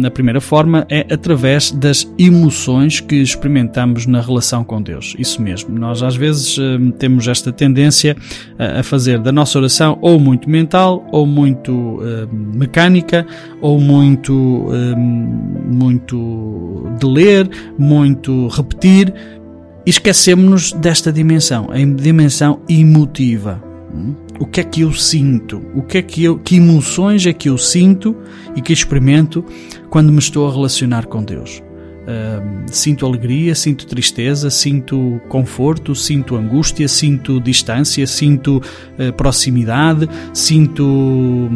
a primeira forma é através das emoções que experimentamos na relação com Deus. Isso mesmo. Nós às vezes temos esta tendência a fazer da nossa oração ou muito mental, ou muito mecânica, ou muito, muito de ler, muito repetir. Esquecemos-nos desta dimensão, a dimensão emotiva. Hum? o que é que eu sinto, o que é que eu, que emoções é que eu sinto e que experimento quando me estou a relacionar com Deus. Uh, sinto alegria, sinto tristeza, sinto conforto, sinto angústia, sinto distância, sinto uh, proximidade, sinto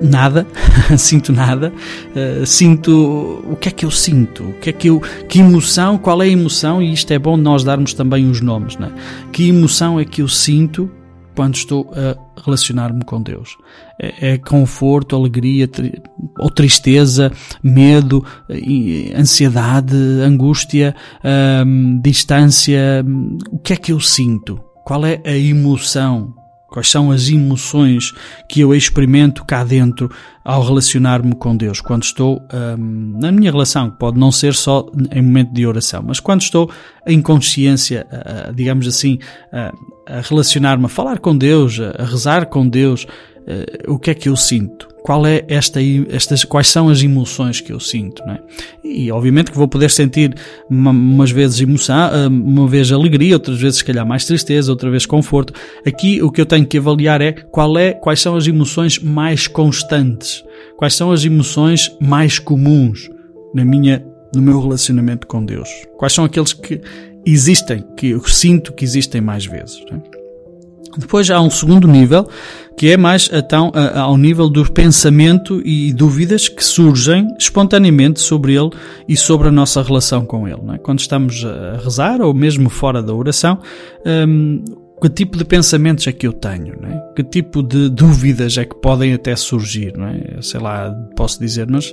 nada, sinto nada, uh, sinto o que é que eu sinto, o que é que eu, que emoção, qual é a emoção, e isto é bom nós darmos também os nomes, né? que emoção é que eu sinto quando estou a relacionar-me com Deus. É, é conforto, alegria tri, ou tristeza, medo, ansiedade, angústia, hum, distância. O que é que eu sinto? Qual é a emoção Quais são as emoções que eu experimento cá dentro ao relacionar-me com Deus? Quando estou hum, na minha relação, que pode não ser só em momento de oração, mas quando estou em consciência, digamos assim, a relacionar-me, a falar com Deus, a rezar com Deus, eh, o que é que eu sinto? qual é esta, estas, quais são as emoções que eu sinto, não é? E obviamente que vou poder sentir uma, umas vezes emoção, ah, uma vez alegria, outras vezes se calhar mais tristeza, outra vez conforto. Aqui o que eu tenho que avaliar é qual é, quais são as emoções mais constantes, quais são as emoções mais comuns na minha, no meu relacionamento com Deus, quais são aqueles que existem, que eu sinto que existem mais vezes. É? Depois há um segundo nível, que é mais então, ao nível do pensamento e dúvidas que surgem espontaneamente sobre ele e sobre a nossa relação com ele. É? Quando estamos a rezar, ou mesmo fora da oração, hum, que tipo de pensamentos é que eu tenho? É? Que tipo de dúvidas é que podem até surgir? Não é? Sei lá, posso dizer, mas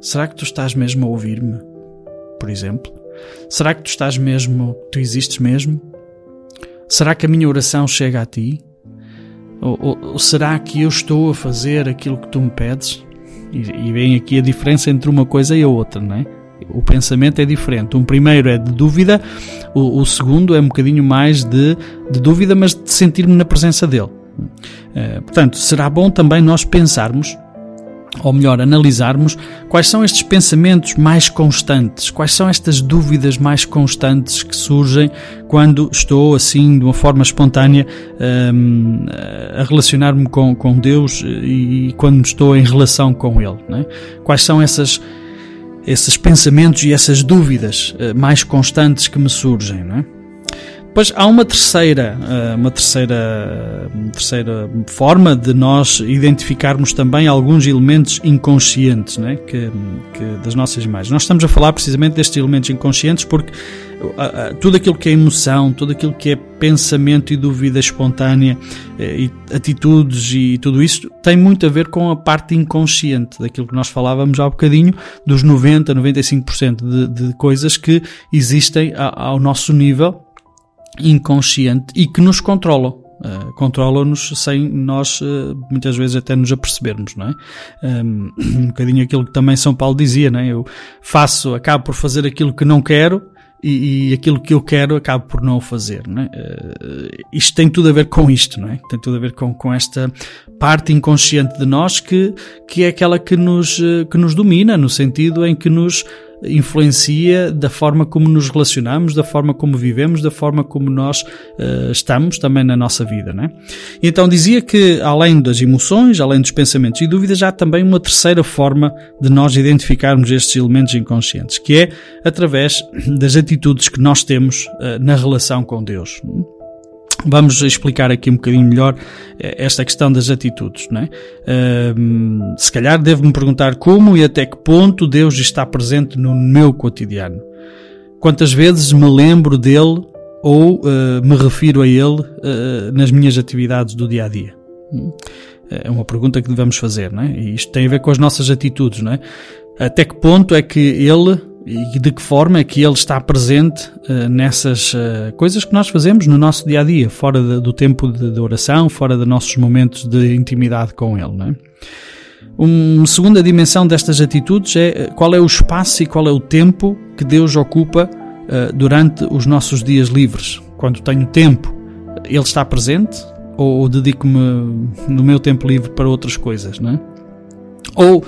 será que tu estás mesmo a ouvir-me? Por exemplo? Será que tu estás mesmo, tu existes mesmo? Será que a minha oração chega a ti? Ou, ou, ou será que eu estou a fazer aquilo que tu me pedes? E, e vem aqui a diferença entre uma coisa e a outra, não é? O pensamento é diferente. Um primeiro é de dúvida, o, o segundo é um bocadinho mais de, de dúvida, mas de sentir-me na presença dele. Uh, portanto, será bom também nós pensarmos ou melhor, analisarmos quais são estes pensamentos mais constantes, quais são estas dúvidas mais constantes que surgem quando estou assim, de uma forma espontânea, um, a relacionar-me com, com Deus e, quando estou em relação com Ele. É? Quais são essas, esses pensamentos e essas dúvidas uh, mais constantes que me surgem? Não é? Pois há uma terceira, eh, uma terceira, uma terceira forma de nós identificarmos também alguns elementos inconscientes né, que, que das nossas imagens. Nós estamos a falar precisamente destes elementos inconscientes porque tudo aquilo que é emoção, tudo aquilo que é pensamento e dúvida espontânea, eh, e atitudes e tudo isso tem muito a ver com a parte inconsciente daquilo que nós falávamos há bocadinho, dos 90, 95% de, de coisas que existem ao nosso nível inconsciente e que nos controlam. Uh, controlam-nos sem nós uh, muitas vezes até nos apercebermos, não é? Um, um bocadinho aquilo que também São Paulo dizia, não é? Eu faço, acabo por fazer aquilo que não quero e, e aquilo que eu quero acabo por não fazer, não é? Uh, isto tem tudo a ver com isto, não é? Tem tudo a ver com, com esta parte inconsciente de nós que, que é aquela que nos, que nos domina, no sentido em que nos influencia da forma como nos relacionamos, da forma como vivemos, da forma como nós uh, estamos também na nossa vida. Né? Então dizia que além das emoções, além dos pensamentos e dúvidas, há também uma terceira forma de nós identificarmos estes elementos inconscientes, que é através das atitudes que nós temos uh, na relação com Deus. Vamos explicar aqui um bocadinho melhor eh, esta questão das atitudes, não é? Se calhar devo-me perguntar como e até que ponto Deus está presente no meu cotidiano. Quantas vezes me lembro dele ou uh, me refiro a ele uh, nas minhas atividades do dia a dia? É uma pergunta que devemos fazer, não é? E isto tem a ver com as nossas atitudes, não é? Até que ponto é que ele e de que forma é que ele está presente uh, nessas uh, coisas que nós fazemos no nosso dia a dia, fora de, do tempo de, de, oração, fora de nossos momentos de intimidade com ele. Não é? Uma segunda dimensão destas atitudes é eh, qual é o espaço e qual é o tempo que Deus ocupa uh, durante os nossos dias livres. Quando tenho tempo, Ele está presente ou, ou dedico-me no meu tempo livre para outras coisas, não é? Ou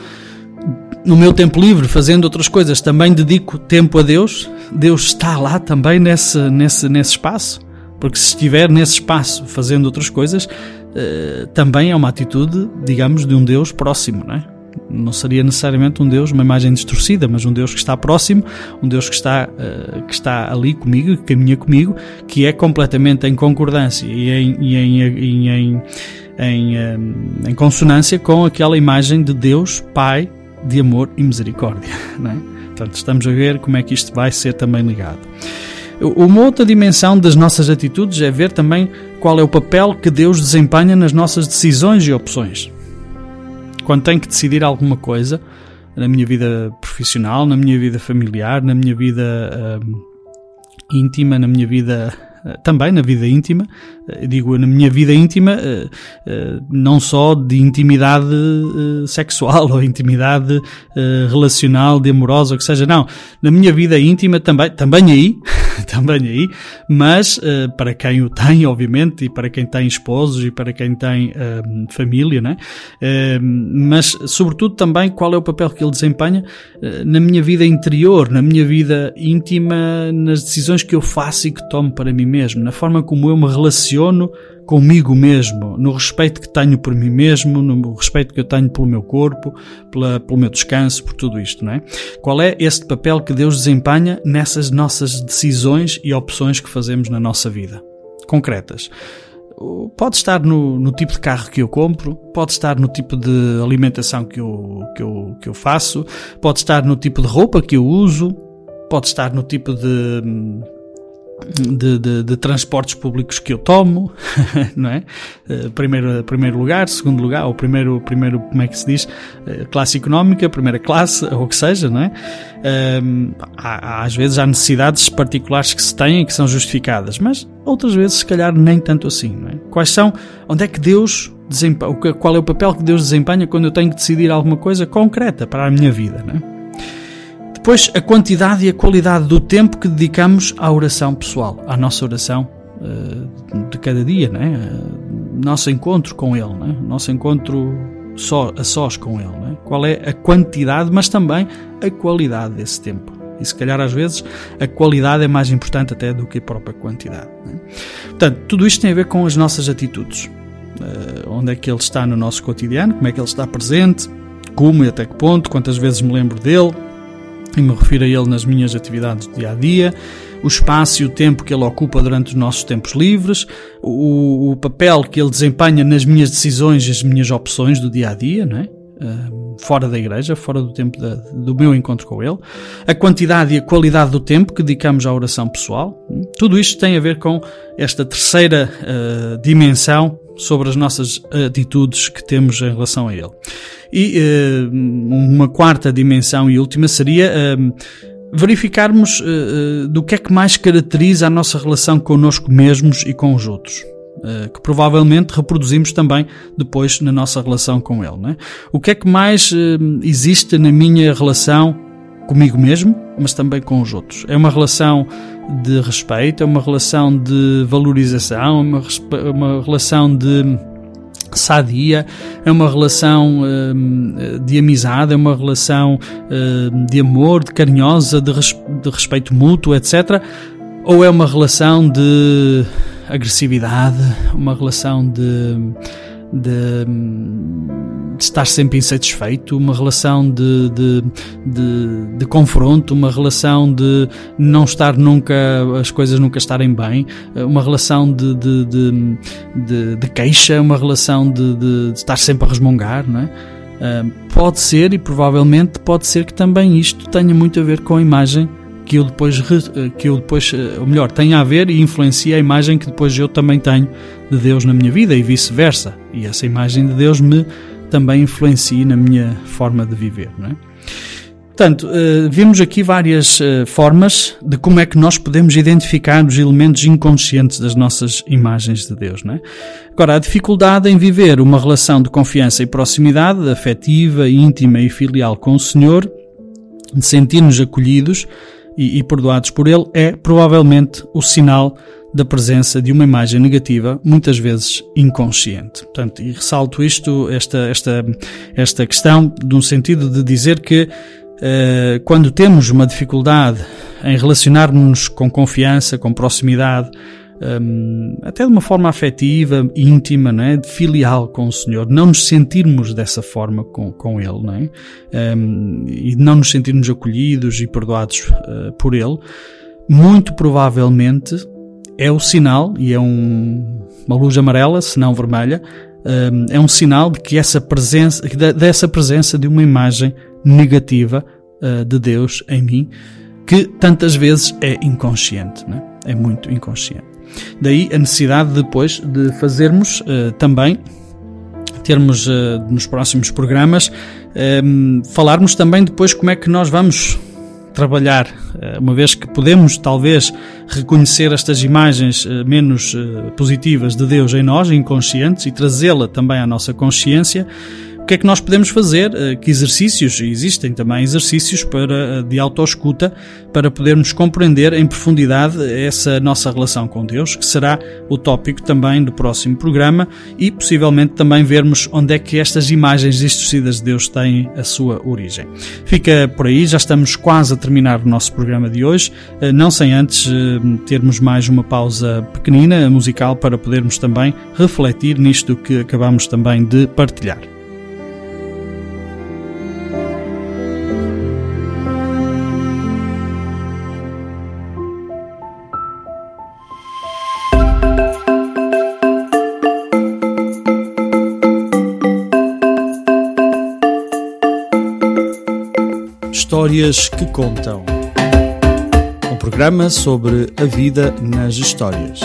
no meu tempo livre, fazendo outras coisas, também dedico tempo a Deus. Deus está lá também nesse, nesse, nesse espaço. Porque se estiver nesse espaço fazendo outras coisas, uh, também é uma atitude, digamos, de um Deus próximo, não é? Não seria necessariamente um Deus, uma imagem distorcida, mas um Deus que está próximo, um Deus que está, uh, que está ali comigo, que caminha comigo, que é completamente em concordância e em, e em, em, em, em, em consonância com aquela imagem de Deus, Pai, de amor e misericórdia. Não é? Portanto, estamos a ver como é que isto vai ser também ligado. Uma outra dimensão das nossas atitudes é ver também qual é o papel que Deus desempenha nas nossas decisões e opções. Quando tenho que decidir alguma coisa na minha vida profissional, na minha vida familiar, na minha vida hum, íntima, na minha vida também na vida íntima, eh, digo na minha vida íntima, eh, não só de intimidade sexual ou intimidade relacional, de amorosa, ou que seja, não, na minha vida íntima também, também aí, também aí, mas para quem o tem, obviamente, e para quem tem esposos e para quem tem família, né? mas sobretudo também qual é o papel que ele desempenha na minha vida interior, na minha vida íntima, nas decisões que eu faço e que tomo para mim mesmo, na forma como eu me relaciono comigo mesmo, no respeito que tenho por mim mesmo, no respeito que eu tenho pelo meu corpo, pela, pelo meu descanso, por tudo isto, não é? Qual é este papel que Deus desempenha nessas nossas decisões e opções que fazemos na nossa vida? Concretas. Pode estar no, no tipo de carro que eu compro, pode estar no tipo de alimentação que eu, que, eu, que eu faço, pode estar no tipo de roupa que eu uso, pode estar no tipo de de, de, de, transportes públicos que eu tomo, não é? Eh, primeiro, primeiro lugar, segundo lugar, ou primeiro, primeiro, como é que se diz? Eh, classe económica, primeira classe, ou o que seja, não é? Um, há, às vezes há necessidades particulares que se têm que são justificadas, mas outras vezes, se calhar, nem tanto assim, não é? Quais são, onde é que Deus desempenha, qual é o papel que Deus desempenha quando eu tenho que decidir alguma coisa concreta para a minha vida, não é? Depois, a quantidade e a qualidade do tempo que dedicamos à oração pessoal, à nossa oração uh, de cada dia, né? Nosso encontro com Ele, né? nosso encontro só, a sós com Ele. Né? Qual é a quantidade, mas também a qualidade desse tempo. E se calhar às vezes a qualidade é mais importante até do que a própria quantidade. Né? Portanto, tudo isto tem a ver com as nossas atitudes. Uh, onde é que Ele está no nosso cotidiano, como é que Ele está presente, como e até que ponto, quantas vezes me lembro dele, e me refiro a ele nas minhas atividades do dia a dia, o espaço e o tempo que ele ocupa durante os nossos tempos livres, o, o papel que ele desempenha nas minhas decisões e as minhas opções do dia a dia, não é? Uh, fora da igreja, fora do tempo da, do meu encontro com ele, a quantidade e a qualidade do tempo que dedicamos à oração pessoal, tudo isto tem a ver com esta terceira uh, dimensão sobre as nossas atitudes que temos em relação a ele. E uh, uma quarta dimensão e última seria uh, verificarmos uh, do que é que mais caracteriza a nossa relação connosco mesmos e com os outros. Que provavelmente reproduzimos também depois na nossa relação com Ele. Né? O que é que mais existe na minha relação comigo mesmo, mas também com os outros? É uma relação de respeito, é uma relação de valorização, é uma, uma relação de sadia, é uma relação uh, de amizade, é uma relação uh, de amor, de carinhosa, de, res de respeito mútuo, etc. Ou é uma relação de agressividade, uma relação de, de, de estar sempre insatisfeito, uma relação de, de, de, de, confronto, uma relação de não estar nunca, as coisas nunca estarem bem, uma relação de, de, de, de queixa, uma relação de, estar sempre a resmungar, não é? Uh, pode ser e provavelmente pode ser que também isto tenha muito a ver com a imagem que eu depois, que eu depois ou melhor, tenha a ver e influencia a imagem que depois eu também tenho de Deus na minha vida e vice-versa. E essa imagem de Deus me também influencia na minha forma de viver. Não é? Portanto, uh, vimos aqui várias uh, formas de como é que nós podemos identificar os elementos inconscientes das nossas imagens de Deus. Não é? Agora, a dificuldade em viver uma relação de confiança e proximidade, afetiva, íntima e filial com o Senhor, de sentir-nos acolhidos e, e perdoados por Ele, é provavelmente o sinal da presença de uma imagem negativa, muitas vezes inconsciente. Portanto, e ressalto isto, esta, esta, esta questão, de um sentido de dizer que eh, quando temos uma dificuldade em relacionar-nos com confiança, com proximidade, um, até de uma forma afetiva, íntima, não é? de filial com o Senhor, não nos sentirmos dessa forma com, com Ele, não é? Um, e não nos sentirmos acolhidos e perdoados uh, por Ele, muito provavelmente é o sinal, e é um, uma luz amarela, se não vermelha, um, é um sinal de que essa presença, dessa presença de uma imagem negativa uh, de Deus em mim, que tantas vezes é inconsciente, né? é muito inconsciente. Daí a necessidade depois de fazermos uh, também, termos nos próximos programas, falarmos também depois como é que nós vamos trabalhar, uma vez que podemos talvez reconhecer estas imagens menos positivas de Deus em nós, inconscientes, e trazê-la também à nossa consciência, o que é que nós podemos fazer? Eh, que exercícios? Existem também exercícios para, eh, de autoescuta para podermos compreender em profundidade essa nossa relação com Deus, que será o tópico também do próximo programa e possivelmente também vermos onde é que estas imagens distorcidas de Deus têm a sua origem. Fica por aí, já estamos quase a terminar o nosso programa de hoje, eh, não sem antes termos mais uma pausa pequenina musical para podermos também refletir nisto que acabamos também de partilhar. Histórias que Contam. Um programa sobre a vida nas histórias.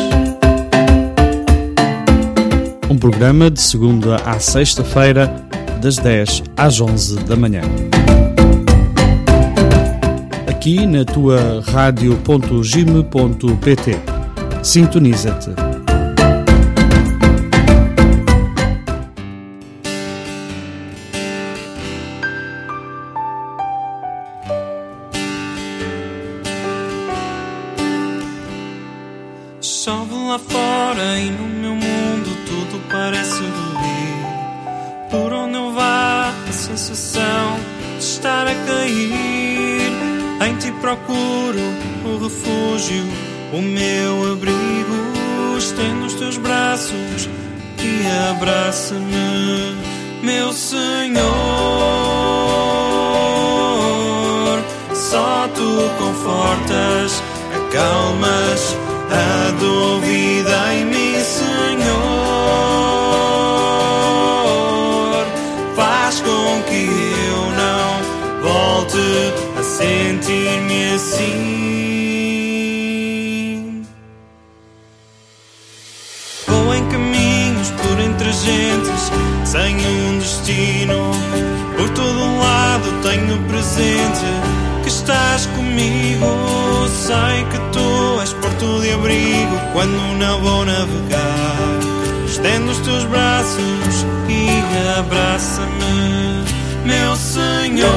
Um programa de segunda à sexta-feira, das 10 às 11 da manhã. Aqui na tua rádio.gime.pt. Sintoniza-te. meu Senhor. Só tu confortas, acalmas a dúvida em mim, Senhor. Faz com que eu não volte a sentir-me assim. Sem um destino, por todo um lado tenho presente que estás comigo. Sei que tu és porto de abrigo quando não vou navegar. Estendo os teus braços e abraça-me, meu Senhor.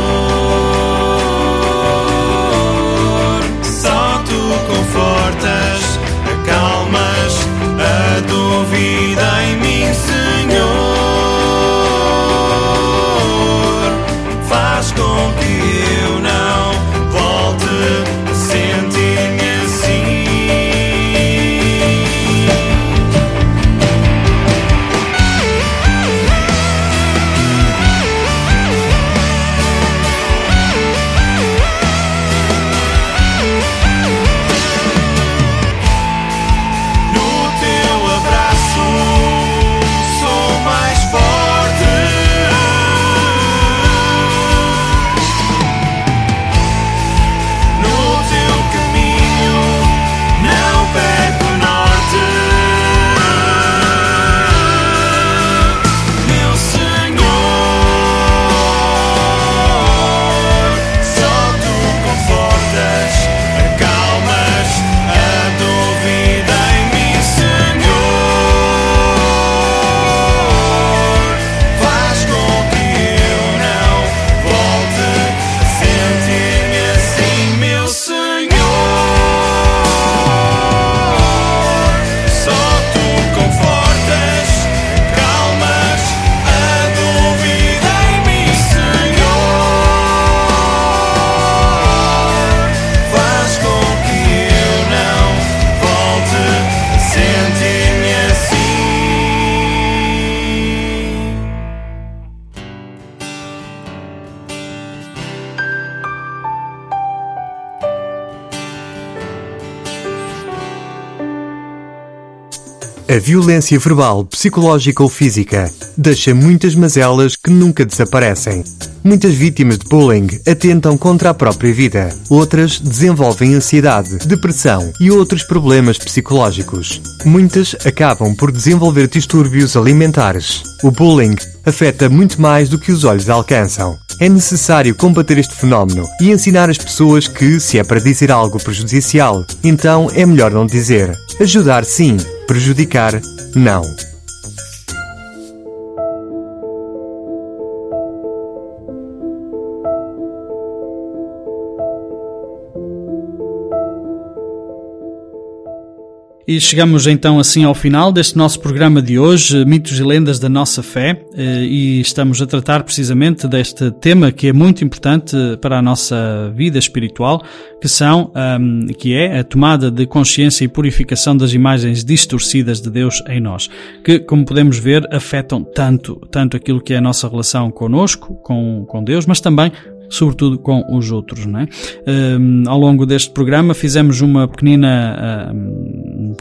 Só tu confortas, acalmas a dúvida em mim. A violência verbal, psicológica ou física deixa muitas mazelas que nunca desaparecem. Muitas vítimas de bullying atentam contra a própria vida. Outras desenvolvem ansiedade, depressão e outros problemas psicológicos. Muitas acabam por desenvolver distúrbios alimentares. O bullying afeta muito mais do que os olhos alcançam. É necessário combater este fenómeno e ensinar as pessoas que, se é para dizer algo prejudicial, então é melhor não dizer. Ajudar sim, prejudicar não. E chegamos então assim ao final deste nosso programa de hoje, Mitos e Lendas da Nossa Fé, eh, e estamos a tratar precisamente deste tema que é muito importante para a nossa vida espiritual, que são, que é a tomada de consciência e purificação das imagens distorcidas de Deus em nós, que, como podemos ver, afetam tanto, tanto aquilo que é a nossa relação conosco, com, com Deus, mas também sobretudo com os outros. Não é? Um, ao longo deste programa fizemos uma pequenina, um, um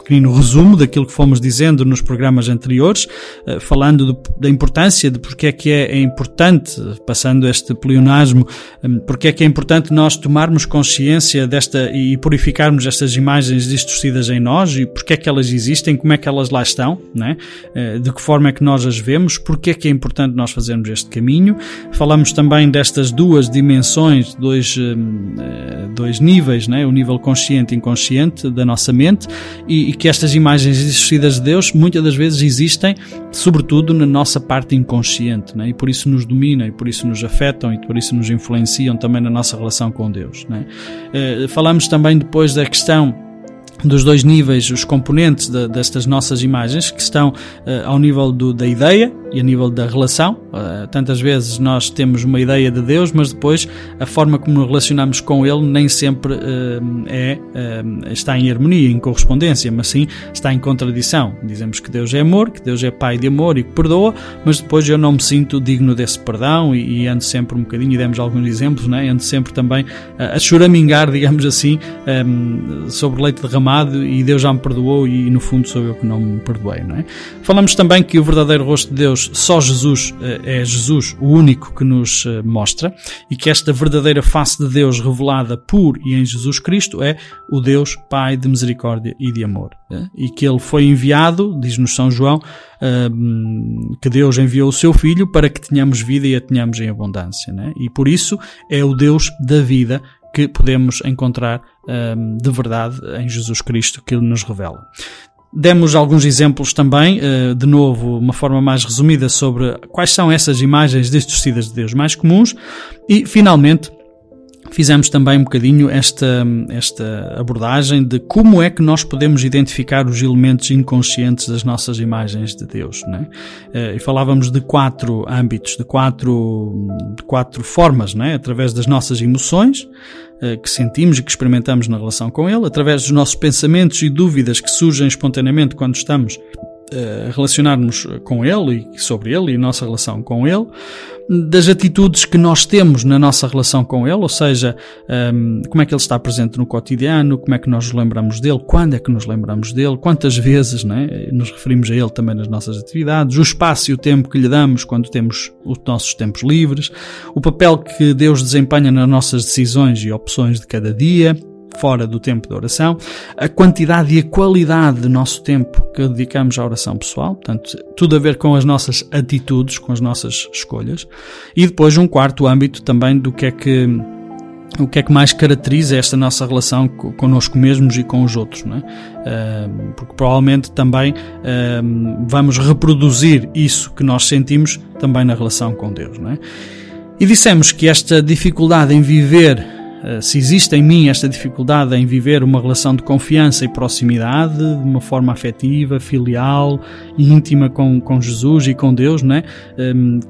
pequenino resumo daquilo que fomos dizendo nos programas anteriores, uh, falando da importância de porque é que é, é importante, passando este pleonasmo, um, porque é que é importante nós tomarmos consciência desta e purificarmos estas imagens distorcidas em nós e porque é que elas existem, como é que elas lá estão, é? Uh, de que forma é que nós as vemos, porque é que é importante nós fazermos este caminho. Falamos também destas duas dimensões, dois, eh, dois níveis, né? o nível consciente e inconsciente da nossa mente, e, que estas imagens distorcidas de Deus muitas das vezes existem, sobretudo na nossa parte inconsciente, né? e por isso nos dominam, e por isso nos afetam, e por isso nos influenciam também na nossa relação com Deus. Né? falamos também depois da questão dos dois níveis, os componentes de, destas nossas imagens, que estão uh, ao nível do, da ideia e a nível da relação. Uh, tantas vezes nós temos uma ideia de Deus, mas depois a forma como nos relacionamos com Ele nem sempre uh, é, está em harmonia, em correspondência, mas sim está em contradição. Dizemos que Deus é amor, que Deus é Pai de amor e que perdoa, mas depois eu não me sinto digno desse perdão e, e ando sempre um bocadinho, e demos alguns exemplos, né? ando sempre também a choramingar, digamos assim, um, sobre leite derramado e Deus já me perdoou e no fundo sou eu que não me perdoei, não é? Falamos também que o verdadeiro rosto de Deus, só Jesus, eh, é Jesus o único que nos eh, mostra e que esta verdadeira face de Deus revelada por e em Jesus Cristo é o Deus Pai de misericórdia e de amor. É? E que ele foi enviado, diz-nos São João, que Deus enviou o seu Filho para que tenhamos vida e a tenhamos em abundância. É? E por isso é o Deus da vida que podemos encontrar um, de verdade em Jesus Cristo que Ele nos revela. Demos alguns exemplos também, uh, de novo, uma forma mais resumida sobre quais são essas imagens distorcidas de Deus mais comuns e, finalmente, fizemos também um bocadinho esta, esta abordagem de como é que nós podemos identificar os elementos inconscientes das nossas imagens de Deus. Né? E falávamos de quatro âmbitos, de quatro, de quatro formas, né? através das nossas emoções, eh, que sentimos e que experimentamos na relação com Ele, através dos nossos pensamentos e dúvidas que surgem espontaneamente quando estamos eh, a relacionar-nos com Ele e sobre Ele e a nossa relação com Ele, das atitudes que nós temos na nossa relação com Ele, ou seja, um, como é que Ele está presente no cotidiano, como é que nós nos lembramos dele, quando é que nos lembramos dele, quantas vezes né, nos referimos a Ele também nas nossas atividades, o espaço e o tempo que lhe damos quando temos os nossos tempos livres, o papel que Deus desempenha nas nossas decisões e opções de cada dia, fora do tempo de oração, a quantidade e a qualidade do nosso tempo que dedicamos à oração pessoal, portanto, tudo a ver com as nossas atitudes, com as nossas escolhas, e depois um quarto âmbito também do que é que o que é que mais caracteriza esta nossa relação connosco mesmos e com os outros, não é? porque provavelmente também vamos reproduzir isso que nós sentimos também na relação com Deus, não é? E dissemos que esta dificuldade em viver se existe em mim esta dificuldade em viver uma relação de confiança e proximidade, de uma forma afetiva, filial e íntima com, com Jesus e com Deus, né?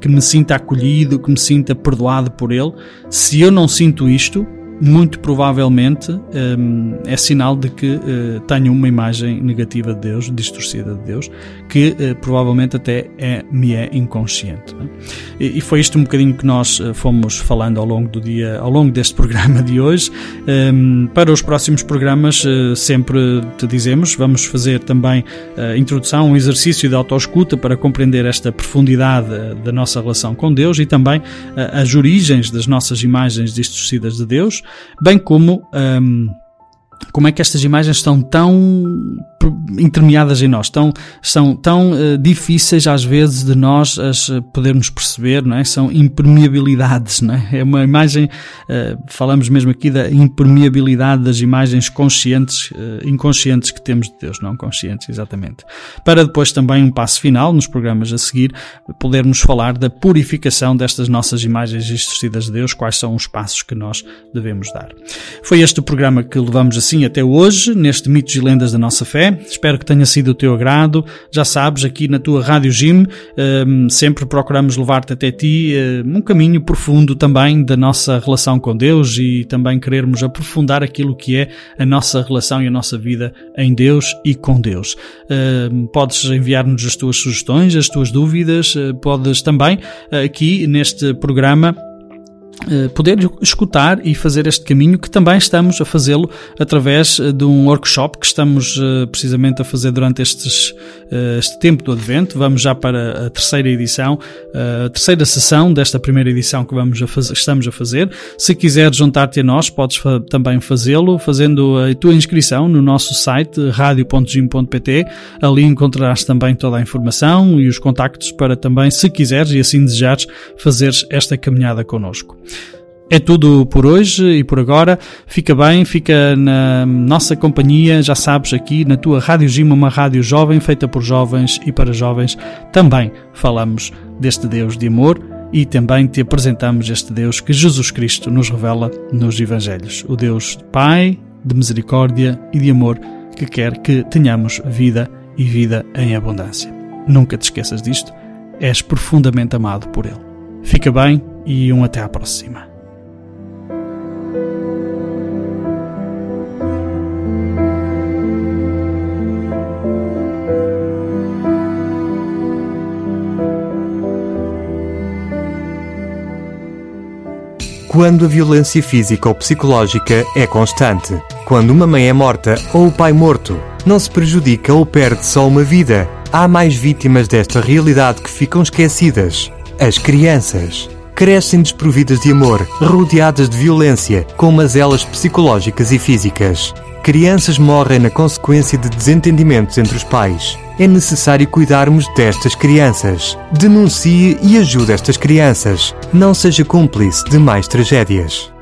que me sinta acolhido, que me sinta perdoado por Ele, se eu não sinto isto, muito provavelmente um, é sinal de que uh, tenho uma imagem negativa de Deus, distorcida de Deus, que uh, provavelmente até é, me é inconsciente. É? E, e, foi isto um bocadinho que nós uh, fomos falando ao longo do dia, ao longo deste programa de hoje. Um, para os próximos programas, sempre te dizemos, vamos fazer também a introdução, um exercício de autoescuta para compreender esta profundidade da nossa relação com Deus e também as origens das nossas imagens distorcidas de Deus bem como um, como é que estas imagens estão tão intermeadas em nós, tão, são tão uh, difíceis às vezes de nós as eh, podermos perceber, não é? São impermeabilidades, não é? É uma imagem, uh, falamos mesmo aqui da impermeabilidade das imagens conscientes, uh, inconscientes que temos de Deus, não conscientes, exatamente. Para depois também um passo final, nos programas a seguir, podermos falar da purificação destas nossas imagens distorcidas de Deus, quais são os passos que nós devemos dar. Foi este o programa que levamos assim até hoje, neste Mitos e Lendas da Nossa Fé. Espero que tenha sido do teu agrado. Já sabes, aqui na tua Rádio Gym, um, sempre procuramos levar-te até ti um, um caminho profundo também da nossa relação com Deus e também querermos aprofundar aquilo que é a nossa relação e a nossa vida em Deus e com Deus. Um, podes enviar-nos as tuas sugestões, as tuas dúvidas, uh, podes também aqui neste programa eh, poder escutar e fazer este caminho que também estamos a fazê-lo através eh, de um workshop que estamos eh, precisamente a fazer durante estes, este tempo do Advento. Vamos já para a terceira edição, a terceira sessão desta primeira edição que vamos a fazer, estamos a fazer. Se quiseres juntar-te a nós, podes fa também fazê-lo fazendo a tua inscrição no nosso site radio.gym.pt. Ali encontrarás também toda a informação e os contactos para também, se quiseres e assim desejares, fazeres esta caminhada connosco. É tudo por hoje e por agora. Fica bem, fica na nossa companhia, já sabes, aqui na tua Rádio Gima, uma rádio jovem, feita por jovens e para jovens. Também falamos deste Deus de amor e também te apresentamos este Deus que Jesus Cristo nos revela nos Evangelhos. O Deus Pai, de misericórdia e de amor, que quer que tenhamos vida e vida em abundância. Nunca te esqueças disto, és profundamente amado por Ele. Fica bem e um até à próxima. Quando a violência física ou psicológica é constante, quando uma mãe é morta ou o pai morto, não se prejudica ou perde só uma vida. Há mais vítimas desta realidade que ficam esquecidas: as crianças crescem desprovidas de amor, rodeadas de violência, com mazelas psicológicas e físicas. Crianças morrem na consequência de desentendimentos entre os pais. É necessário cuidarmos destas crianças. Denuncie e ajude estas crianças. Não seja cúmplice de mais tragédias.